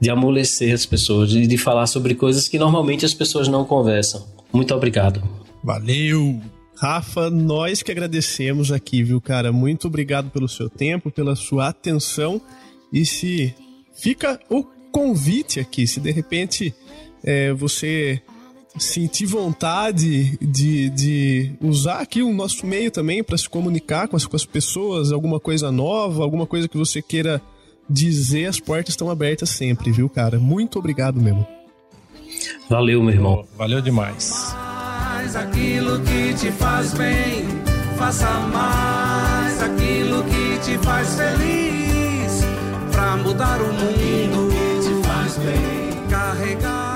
C: de amolecer as pessoas, de, de falar sobre coisas que normalmente as pessoas não conversam. Muito obrigado.
B: Valeu! Rafa, nós que agradecemos aqui, viu, cara? Muito obrigado pelo seu tempo, pela sua atenção. E se fica o convite aqui, se de repente é, você sentir vontade de, de usar aqui o nosso meio também para se comunicar com as, com as pessoas, alguma coisa nova, alguma coisa que você queira dizer as portas estão abertas sempre, viu, cara? Muito obrigado mesmo.
C: Valeu, meu irmão.
A: Valeu demais.
E: Mais aquilo que te faz bem, faça mais aquilo que te faz feliz, pra mudar o mundo, que te faz bem, carregar.